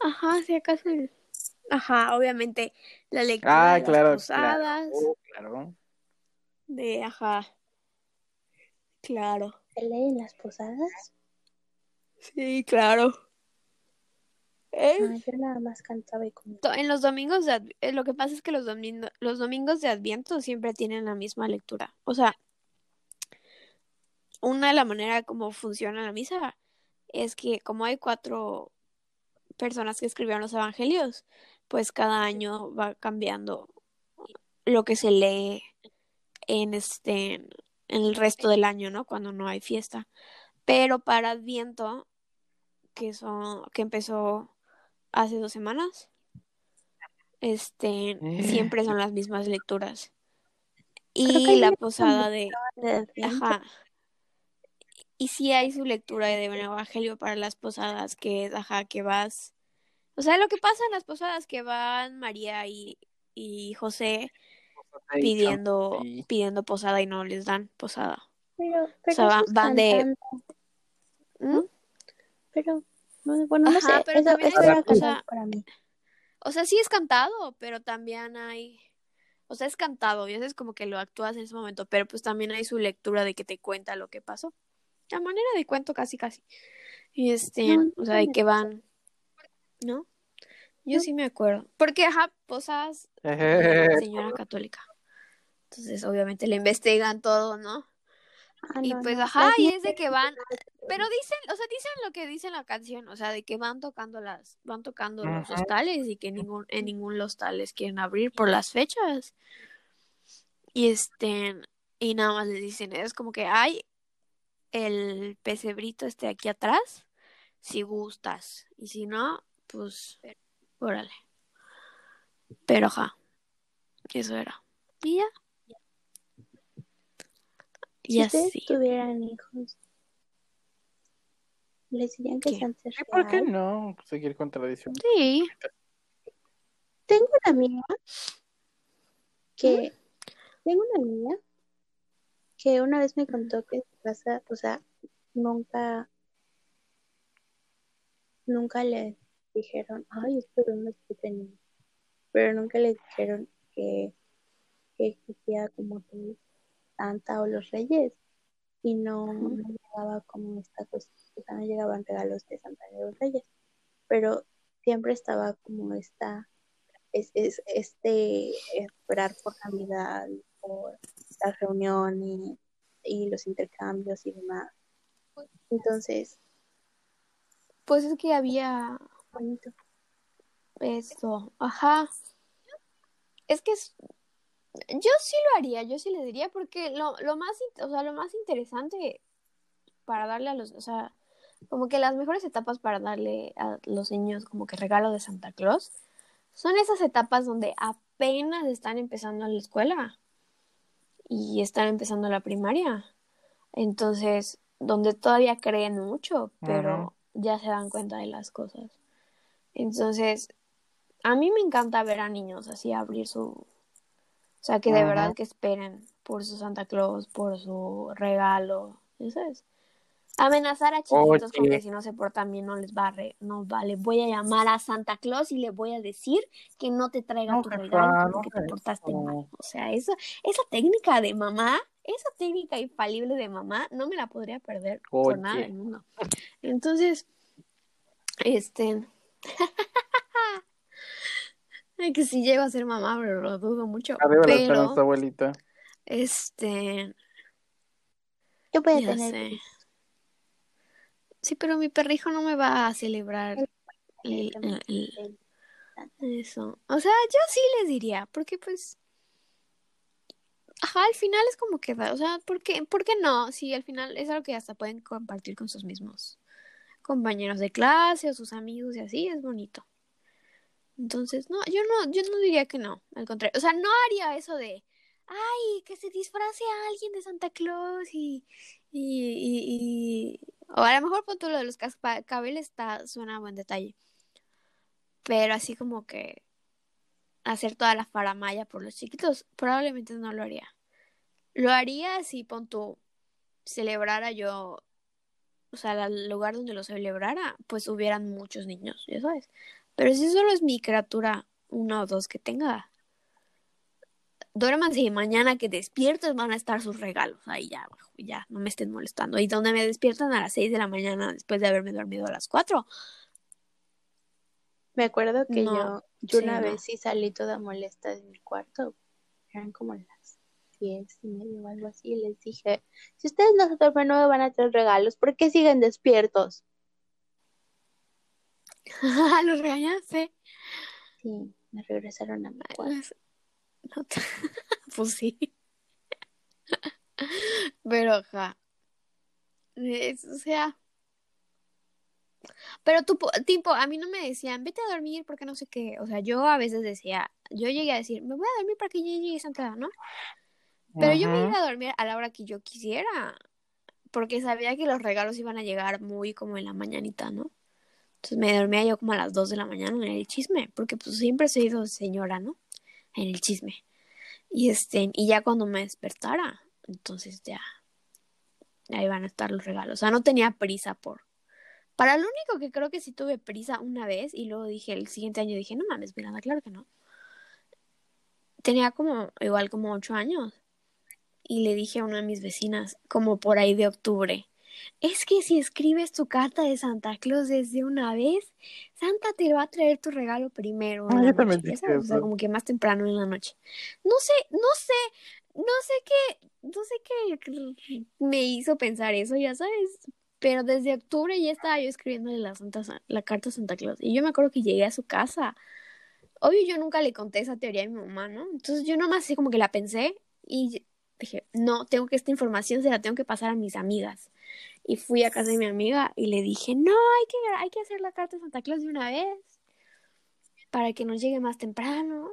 Ajá, si acaso el... Ajá, obviamente la lectura Ah, de claro, las posadas, claro, claro. de ajá. Claro. ¿Se leen las posadas? Sí, claro. Es- Ah, yo nada más cantaba y comía. to- En los domingos de Adv- eh, lo que pasa es que los domingos, los domingos de Adviento siempre tienen la misma lectura. O sea, una de la manera como funciona la misa es que como hay cuatro personas que escribieron los evangelios, pues cada año va cambiando lo que se lee en este en el resto del año, ¿no? Cuando no hay fiesta. Pero para Adviento, que son, que empezó hace dos semanas, este, siempre son las mismas lecturas. Y la posada de, ajá, y sí hay su lectura de un evangelio para las posadas, que es, ajá, que vas. O sea, lo que pasa en las posadas, que van María y, y José pidiendo, Sí. pidiendo posada y no les dan posada. Pero, pero sea, van- van de- ¿Mm? Pero, no, bueno, no Ajá, sé, pero eso, también eso hay- era o cantado sea, para mí. O sea, sí es cantado, pero también hay. O sea, es cantado, y eso es como que lo actúas en ese momento, pero pues también hay su lectura de que te cuenta lo que pasó. A manera de cuento, casi, casi. Y este, No, o sea, de que van. ¿No? Yo No. sí me acuerdo. Porque, ajá, posadas de señora católica. Entonces, obviamente le investigan todo, ¿no? Ah, Y no, pues, no, ajá, y es de que van, pero dicen, o sea, dicen lo que dice la canción, o sea, de que van tocando las, van tocando los hostales y que ningún, en ningún hostales quieren abrir por las fechas. Y este, y nada más les dicen, es como que hay el pesebrito este aquí atrás, si gustas, y si no, pues, órale. Pero ajá, eso era. Y ya. Y Si así. tuvieran hijos, les dirían que ¿Qué? Es ¿Y por qué real. no seguir con tradición? Sí. Tengo una amiga que tengo una amiga que una vez me contó que en su casa, o sea, nunca, nunca le dijeron, ay, espero no escuche niño, pero nunca le dijeron que, que existía como que Santa o los Reyes y no, no llegaba como esta cosa, sea, no llegaban regalos de Santa de los Reyes, pero siempre estaba como esta es, es este esperar por Navidad, por las reuniones y los intercambios y demás. Entonces, Pues es que había bonito. esto, ajá. Es que es- yo sí lo haría, yo sí le diría porque lo, lo más, o sea, lo más interesante para darle a los, o sea, como que las mejores etapas para darle a los niños como que regalo de Santa Claus son esas etapas donde apenas están empezando la escuela y están empezando la primaria. Entonces, donde todavía creen mucho, pero ya se dan cuenta de las cosas. Entonces, a mí me encanta ver a niños así abrir su... O sea, que de verdad que esperen por su Santa Claus, por su regalo, ¿ya ¿sabes? Amenazar a chiquitos con Oye. que si no se portan bien no les va a re- no vale. Voy a llamar a Santa Claus y le voy a decir que no te traiga No, tu regalo porque te portaste eso. mal. O sea, esa, esa técnica de mamá, esa técnica infalible de mamá, no me la podría perder por nada del mundo. Entonces, este... Ay, que si llego a ser mamá, pero lo dudo mucho. Arriba pero, penas, abuelita. este, Yo voy a tener sé. Sí, pero mi perrijo no me va a celebrar el- el- el- eso. O sea, yo sí les diría, porque pues, ajá, al final es como que, o sea, ¿por qué, por qué no? Sí, al final es algo que hasta pueden compartir con sus mismos compañeros de clase o sus amigos y así, es bonito. Entonces, no, yo no, yo no diría que no, al contrario. O sea, no haría eso de, ay, que se disfrace a alguien de Santa Claus y, y- o a lo mejor todo lo de los cascabeles está, suena buen detalle. Pero así como que hacer toda la faramaya por los chiquitos, probablemente no lo haría. Lo haría si, pon tú, celebrara yo, o sea, el lugar donde lo celebrara, pues hubieran muchos niños, ya sabes. Pero si solo es mi criatura, uno o dos que tenga, duérmanse y mañana que despiertes van a estar sus regalos ahí ya abajo, ya, no me estén molestando. Y donde me despiertan a las 6 de la mañana después de haberme dormido a las 4. Me acuerdo que No, yo, yo sí, una no. vez sí salí toda molesta de mi cuarto. Eran como las diez y media o algo así. Y les dije, si ustedes no se duermen, no me van a traer regalos. ¿Por qué siguen despiertos? Los regañaste. Sí, me regresaron a mi cuarto. No te- Pues sí. Pero, ajá. Es- o sea. Pero tú, po- tipo, a mí no me decían, vete a dormir porque no sé qué. O sea, yo a veces decía, yo llegué a decir, me voy a dormir para que llegue Santa, ¿no? Pero yo me iba a dormir a la hora que yo quisiera. porque sabía que los regalos iban a llegar muy como en la mañanita, ¿no? Entonces me dormía yo como a las 2 de la mañana en el chisme, porque pues siempre he sido señora, ¿no? En el chisme. Y este, y ya cuando me despertara, entonces ya, ya iban a estar los regalos. O sea, no tenía prisa por. Para lo único que creo que sí tuve prisa una vez, y luego dije, el siguiente año dije, no mames, Miranda, claro que no. Tenía como, igual como ocho años. Y le dije a una de mis vecinas, como por ahí de octubre, es que si escribes tu carta de Santa Claus desde una vez, Santa te va a traer tu regalo primero. Ah. O sea, como que más temprano en la noche. No sé, no sé, no sé qué, no sé qué me hizo pensar eso, ya sabes. Pero desde octubre ya estaba yo escribiéndole la, Santa, la carta a Santa Claus. Y yo me acuerdo que llegué a su casa. Obvio, yo nunca le conté esa teoría a mi mamá, ¿no? Entonces yo nomás así como que la pensé y dije, no, tengo que esta información se la tengo que pasar a mis amigas. Y fui a casa de mi amiga y le dije, no, hay que, hay que hacer la carta de Santa Claus de una vez para que nos llegue más temprano.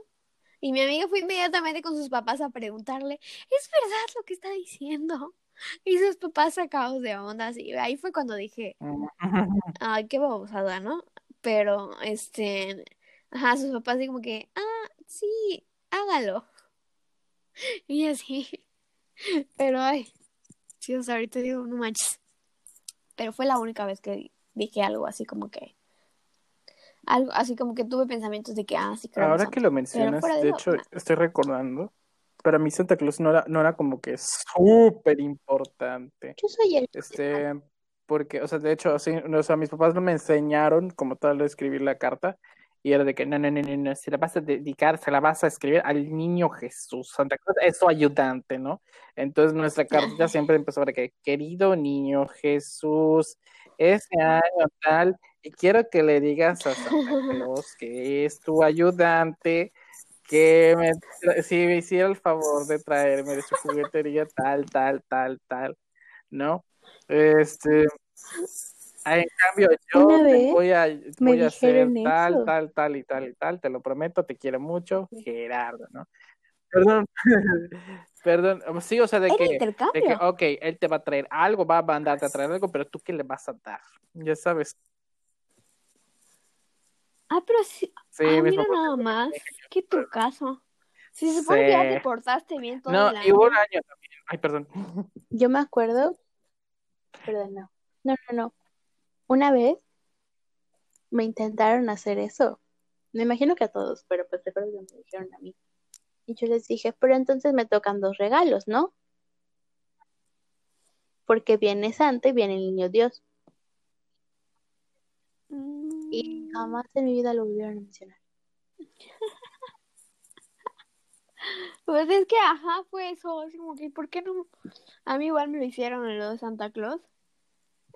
Y mi amiga fue inmediatamente con sus papás a preguntarle, ¿es verdad lo que está diciendo? Y sus papás sacados de ondas y ahí fue cuando dije, ay, qué babosada, ¿no? Pero, este, ajá, sus papás así como que, ah, sí, hágalo. Y así, pero ay, sí, o sea, ahorita digo, no manches. Pero fue la única vez que dije algo así como que, algo así como que tuve pensamientos de que, ah, sí, creo Ahora que lo mencionas, de de eso, hecho, estoy recordando, para mí Santa Claus no era, no era como que súper importante. Yo soy el Este, porque, o sea, de hecho, así, o sea, mis papás no me enseñaron como tal a escribir la carta, y era de que no, no, no, no, no, se la vas a dedicar, se la vas a escribir al niño Jesús. Santa Claus es su ayudante, ¿no? Entonces nuestra carta siempre empezó de que, querido niño Jesús, este año tal, y quiero que le digas a Santa Claus que es tu ayudante, que me, si me hiciera el favor de traerme de su juguetería tal, tal, tal, tal, ¿no? Este, en cambio, yo te voy a, voy a hacer tal, eso. tal, tal y tal y tal, te lo prometo, te quiero mucho, Gerardo, ¿no? Perdón, perdón, sí, o sea, de que, de que, ok, él te va a traer algo, va a mandarte a traer algo, pero tú qué le vas a dar, ya sabes. Ah, pero sí, Sí, ah, mira nada más, qué tu caso. Si se supone que ya te Sí. portaste bien todo No, el y hubo año. un año también. Ay, perdón. Yo me acuerdo, perdón, no, no, no, no. Una vez me intentaron hacer eso. Me imagino que a todos, pero pues recuerdo que me dijeron a mí. Y yo les dije, pero entonces me tocan dos regalos, ¿no? Porque viene Santa y viene el niño Dios. Y Mm, jamás en mi vida lo volvieron a mencionar. Pues es que, ajá, fue eso, así como que, ¿por qué no? A mí igual me lo hicieron en lo de Santa Claus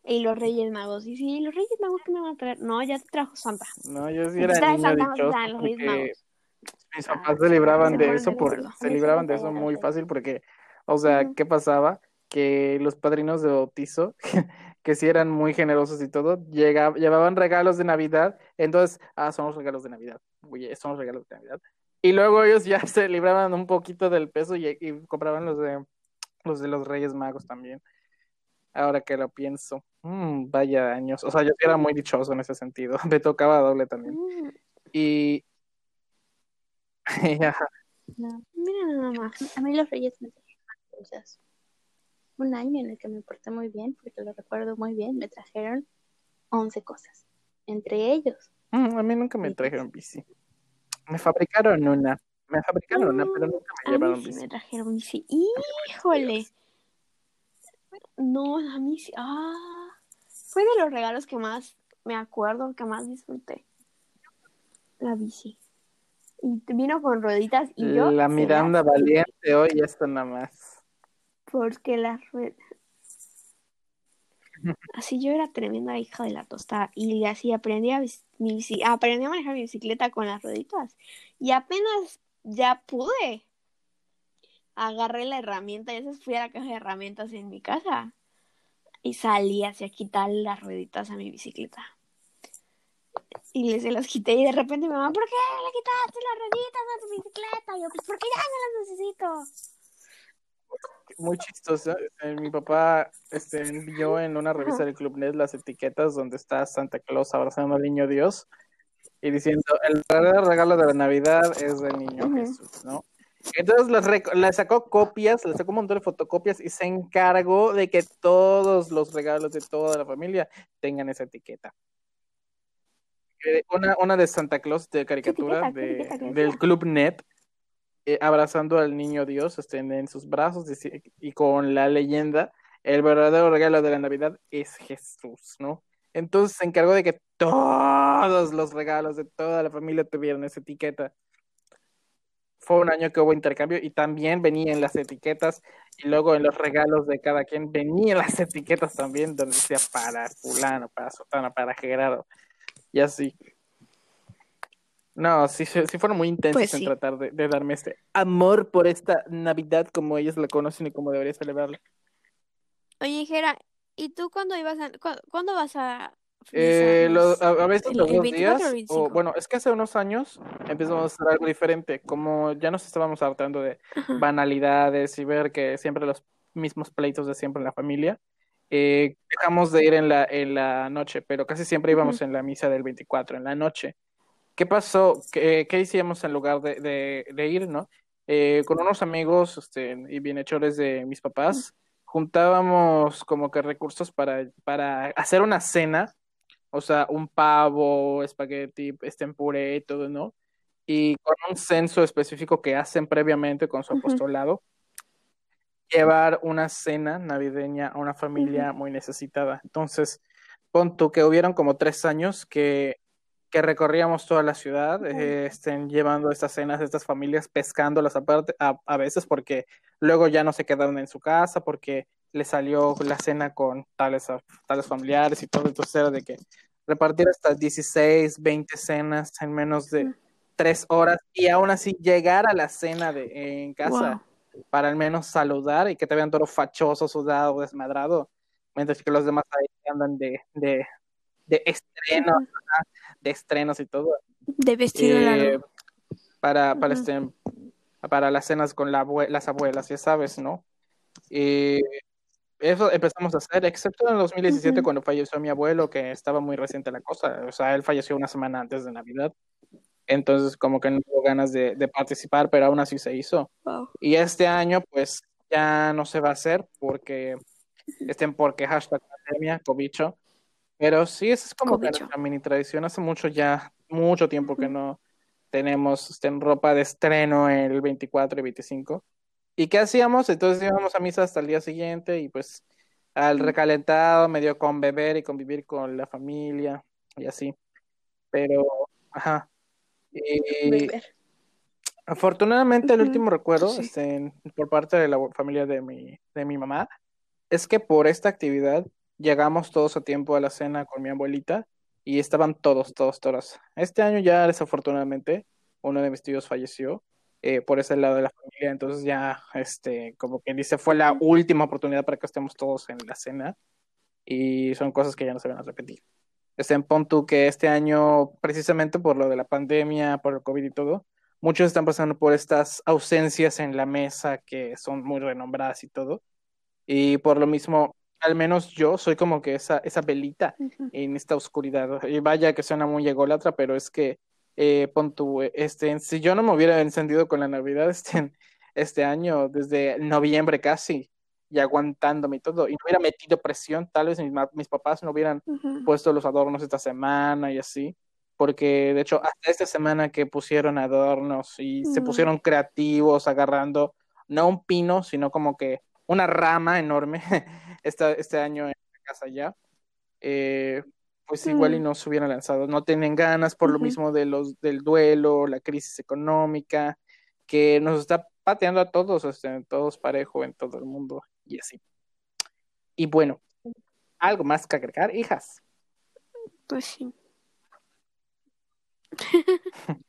y los Reyes Magos. Y sí, los Reyes Magos, ¿qué me van a traer? No, ya te trajo Santa. No, yo sí te era niño Santa, dichoso los Reyes Magos. mis Ah, papás se libraban se de eso por, se libraban de eso muy fácil porque, o sea. ¿qué pasaba? Que los padrinos de bautizo, que sí eran muy generosos y todo, llega, llevaban regalos de Navidad, entonces, ah, son los regalos de Navidad, oye, son los regalos de Navidad. Y luego ellos ya se libraban un poquito del peso y, y compraban los de los de los Reyes Magos también. Ahora que lo pienso, Mm, vaya años, o sea, yo era muy dichoso en ese sentido, me tocaba doble también. Mm, Y No. Mira nada más. A mí los reyes me trajeron más cosas. Un año en el que me porté muy bien, porque lo recuerdo muy bien, me trajeron 11 cosas. Entre ellos, Mm, a mí nunca me trajeron bici. Me fabricaron una, me fabricaron una, pero Mm, nunca me a mí llevaron sí bici. me trajeron bici. Híjole. No, a mí sí. Ah, fue de los regalos que más me acuerdo, que más disfruté. La bici. Y vino con rueditas y yo La Miranda valiente hoy esto nada más. porque las ruedas... Así yo era tremenda hija de la tostada y así aprendí a, mi bici- aprendí a manejar mi bicicleta con las rueditas y apenas ya pude. Agarré la herramienta y entonces fui a la caja de herramientas en mi casa y salí hacia quitar las rueditas a mi bicicleta. Y le se las quité y de repente mi mamá, ¿por qué le quitaste las rueditas a tu bicicleta? Y yo, pues porque ya no las necesito. muy chistosa. Eh, mi papá este, envió en una revista del Club Net las etiquetas donde está Santa Claus abrazando al niño Dios y diciendo el regalo de la Navidad es del niño. Jesús, ¿no? Entonces le sacó copias, le sacó un montón de fotocopias y se encargó de que todos los regalos de toda la familia tengan esa etiqueta. Eh, Una, una de Santa Claus de caricatura etiqueta? ¿Qué de- etiqueta? ¿Qué del? Club Net eh, abrazando al niño Dios este, en sus brazos dice- y con la leyenda, el verdadero regalo de la Navidad es Jesús, ¿no? Entonces se encargó de que todos los regalos de toda la familia tuvieran esa etiqueta. Fue un año que hubo intercambio y también venían las etiquetas y luego en los regalos de cada quien venían las etiquetas también donde decía para fulano, para sotana, para Gerardo y así. No, sí, sí fueron muy intensos Pues en tratar de, de darme este amor por esta Navidad como ellos la conocen y como debería celebrarla. Oye, Jera, ¿y tú cuándo ibas a, cu- cuándo vas a Eh, lo- felicitarnos? a, a veces ¿El- los el dos 24 o días, el 25? o bueno, es que hace unos años empezamos a hacer algo diferente, como ya nos estábamos hartando de Ajá. banalidades y ver que siempre los mismos pleitos de siempre en la familia, eh, dejamos de ir en la, en la noche, pero casi siempre íbamos en la misa del 24, en la noche. ¿Qué pasó? ¿Qué, qué hicimos en lugar de, de- de ir, no? Eh, con unos amigos este, y bienhechores de mis papás, juntábamos como que recursos para, para hacer una cena, o sea, un pavo, espagueti, este puré y todo, ¿no? Y con un censo específico que hacen previamente con su apostolado, llevar una cena navideña a una familia muy necesitada. Entonces, pon tú que hubieron como tres años que, que recorríamos toda la ciudad, eh, estén llevando estas cenas de estas familias, pescándolas aparte, a, a veces porque luego ya no se quedaron en su casa, porque le salió la cena con tales, tales familiares y todo, entonces era de que repartir hasta 16, 20 cenas en menos de tres horas y aún así llegar a la cena de, en casa para al menos saludar y que te vean todo fachoso, sudado, desmadrado, mientras que los demás ahí andan de, de, de estrenos, de estrenos y todo. De vestido Eh, para, para, Ujú. este, para las cenas con la abue- las abuelas, ya sabes, ¿no? Y eso empezamos a hacer, excepto en el 2017 Ujú. cuando falleció mi abuelo, que estaba muy reciente la cosa, o sea, él falleció una semana antes de Navidad, entonces como que no hubo ganas de, de participar, pero aún así se hizo. Wow. Y este año, pues, ya no se va a hacer porque estén porque hashtag pandemia, cobicho. Pero sí, esa es como que nuestra mini tradición. Hace mucho ya, mucho tiempo que no tenemos este, ropa de estreno el 24 y 25. ¿Y qué hacíamos? Entonces íbamos a misa hasta el día siguiente y pues al recalentado, medio con beber y convivir con la familia y así. Pero, ajá. Y. Afortunadamente, el último recuerdo sí. este, por parte de la familia de mi, de mi mamá es que por esta actividad llegamos todos a tiempo a la cena con mi abuelita y estaban todos, todos, todas. Este año ya desafortunadamente uno de mis tíos falleció eh, por ese lado de la familia, entonces ya, este, como quien dice, fue la última oportunidad para que estemos todos en la cena y son cosas que ya no se van a repetir. Este, en pon tú que este año, precisamente por lo de la pandemia, por el COVID y todo, muchos están pasando por estas ausencias en la mesa que son muy renombradas y todo. Y por lo mismo, al menos yo soy como que esa, esa velita en esta oscuridad. Y vaya que suena muy ególatra, pero es que, eh, pon tú, este, si yo no me hubiera encendido con la Navidad este, este año, desde noviembre casi, y aguantándome y todo, y no hubiera metido presión, tal vez mis, mis papás no hubieran puesto los adornos esta semana y así, porque de hecho hasta esta semana que pusieron adornos y se pusieron creativos agarrando no un pino, sino como que una rama enorme esta, este año en la casa ya, eh, pues igual y no se hubieran lanzado, no tienen ganas por lo mismo de los, del duelo, la crisis económica, que nos está pateando a todos, este, todos parejo en todo el mundo y así. Y bueno, algo más que agregar, hijas. Pues sí.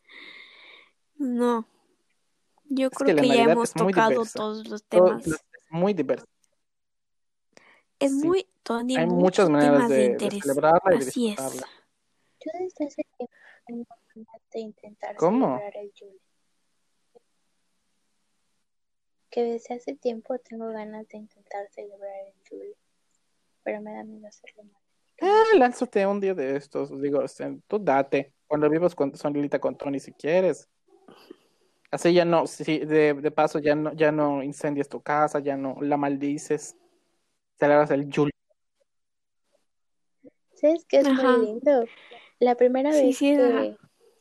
no. Yo Es creo que ya hemos tocado diversa. todos los Todo- temas. es muy diverso. Es sí. muy, Tony, Hay muchas maneras de, de, de celebrarla y de Así es. Yo desde hace tiempo tengo ganas de intentar ¿Cómo? celebrar el Yule. que desde hace tiempo tengo ganas de intentar celebrar el Yule, pero me da miedo hacerlo mal. Ah, lánzate un día de estos. Digo, o sea, tú date. Cuando vivas con Sonilita con Tony si quieres. Así ya no, sí, de, de paso ya no, ya no incendias tu casa, ya no la maldices. Celebras el Yule. ¿Sabes qué es Ajá. muy lindo? La primera Sí, vez sí, que, ajá.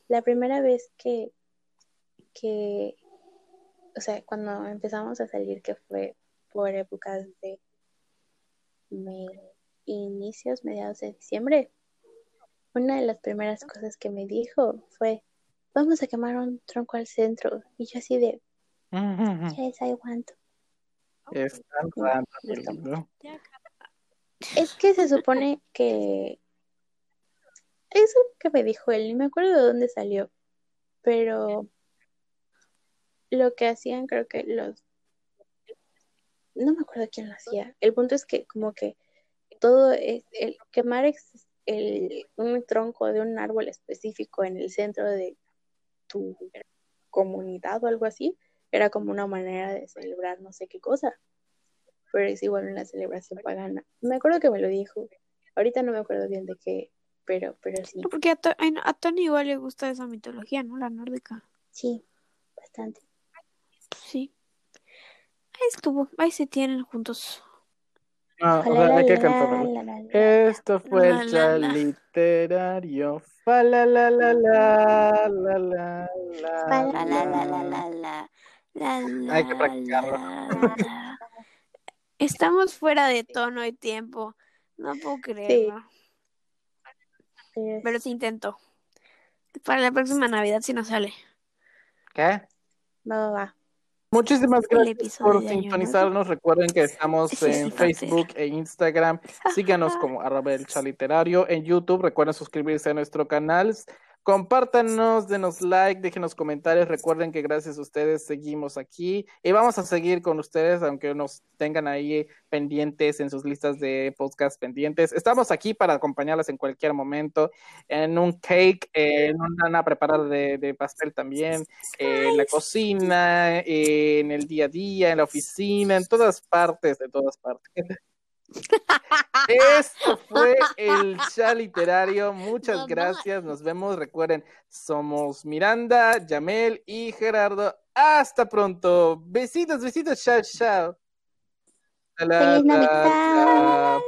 la primera vez que, que, o sea, cuando empezamos a salir, que fue por épocas de me- inicios, mediados de diciembre, una de las primeras cosas que me dijo fue, vamos a quemar un tronco al centro. Y yo así de, yes, I want. Es tan raro. Es que se supone que eso que me dijo él, ni me acuerdo de dónde salió, pero lo que hacían, creo que los, no me acuerdo quién lo hacía. El punto es que como que todo es el quemar el, un tronco de un árbol específico en el centro de tu comunidad o algo así, era como una manera de celebrar no sé qué cosa. Pero es igual una celebración pagana. Me acuerdo que me lo dijo. Ahorita no me acuerdo bien de qué, pero, pero sí, Porque a, To- a Tony igual le gusta esa mitología, ¿no? La nórdica. sí, bastante. Sí. Ahí estuvo. Ahí se tienen juntos. Ah, o sea, Ojalá, hay que la, cantarlo. la, la, la. Esto fue La, el la, chat la. literario. Fa la la la la la la Fa, la La, la, la, la, la. La, la, la, Hay que practicarlo. la, la. Estamos fuera de tono y tiempo. No puedo Sí, creerlo. pero Pero sí intento. Para la próxima Navidad si no sale. ¿Qué? va, va, va. Muchísimas gracias por sintonizarnos. Recuerden que estamos Sí, sí, en. Facebook e Instagram. Síganos como arroba el chat literario. En YouTube, recuerden suscribirse a nuestro canal. Compártanos, denos like, déjenos comentarios. Recuerden que gracias a ustedes seguimos aquí y vamos a seguir con ustedes, aunque nos tengan ahí pendientes en sus listas de podcast pendientes. Estamos aquí para acompañarlas en cualquier momento, en un cake, en una preparada de, de pastel también, en la cocina, en el día a día, en la oficina, en todas partes, de todas partes. Esto fue el chat literario. Muchas Mamá. gracias. Nos vemos. Recuerden, somos Miranda, Yamel y Gerardo. Hasta pronto. Besitos, besitos. Chao, chao. Feliz Navidad.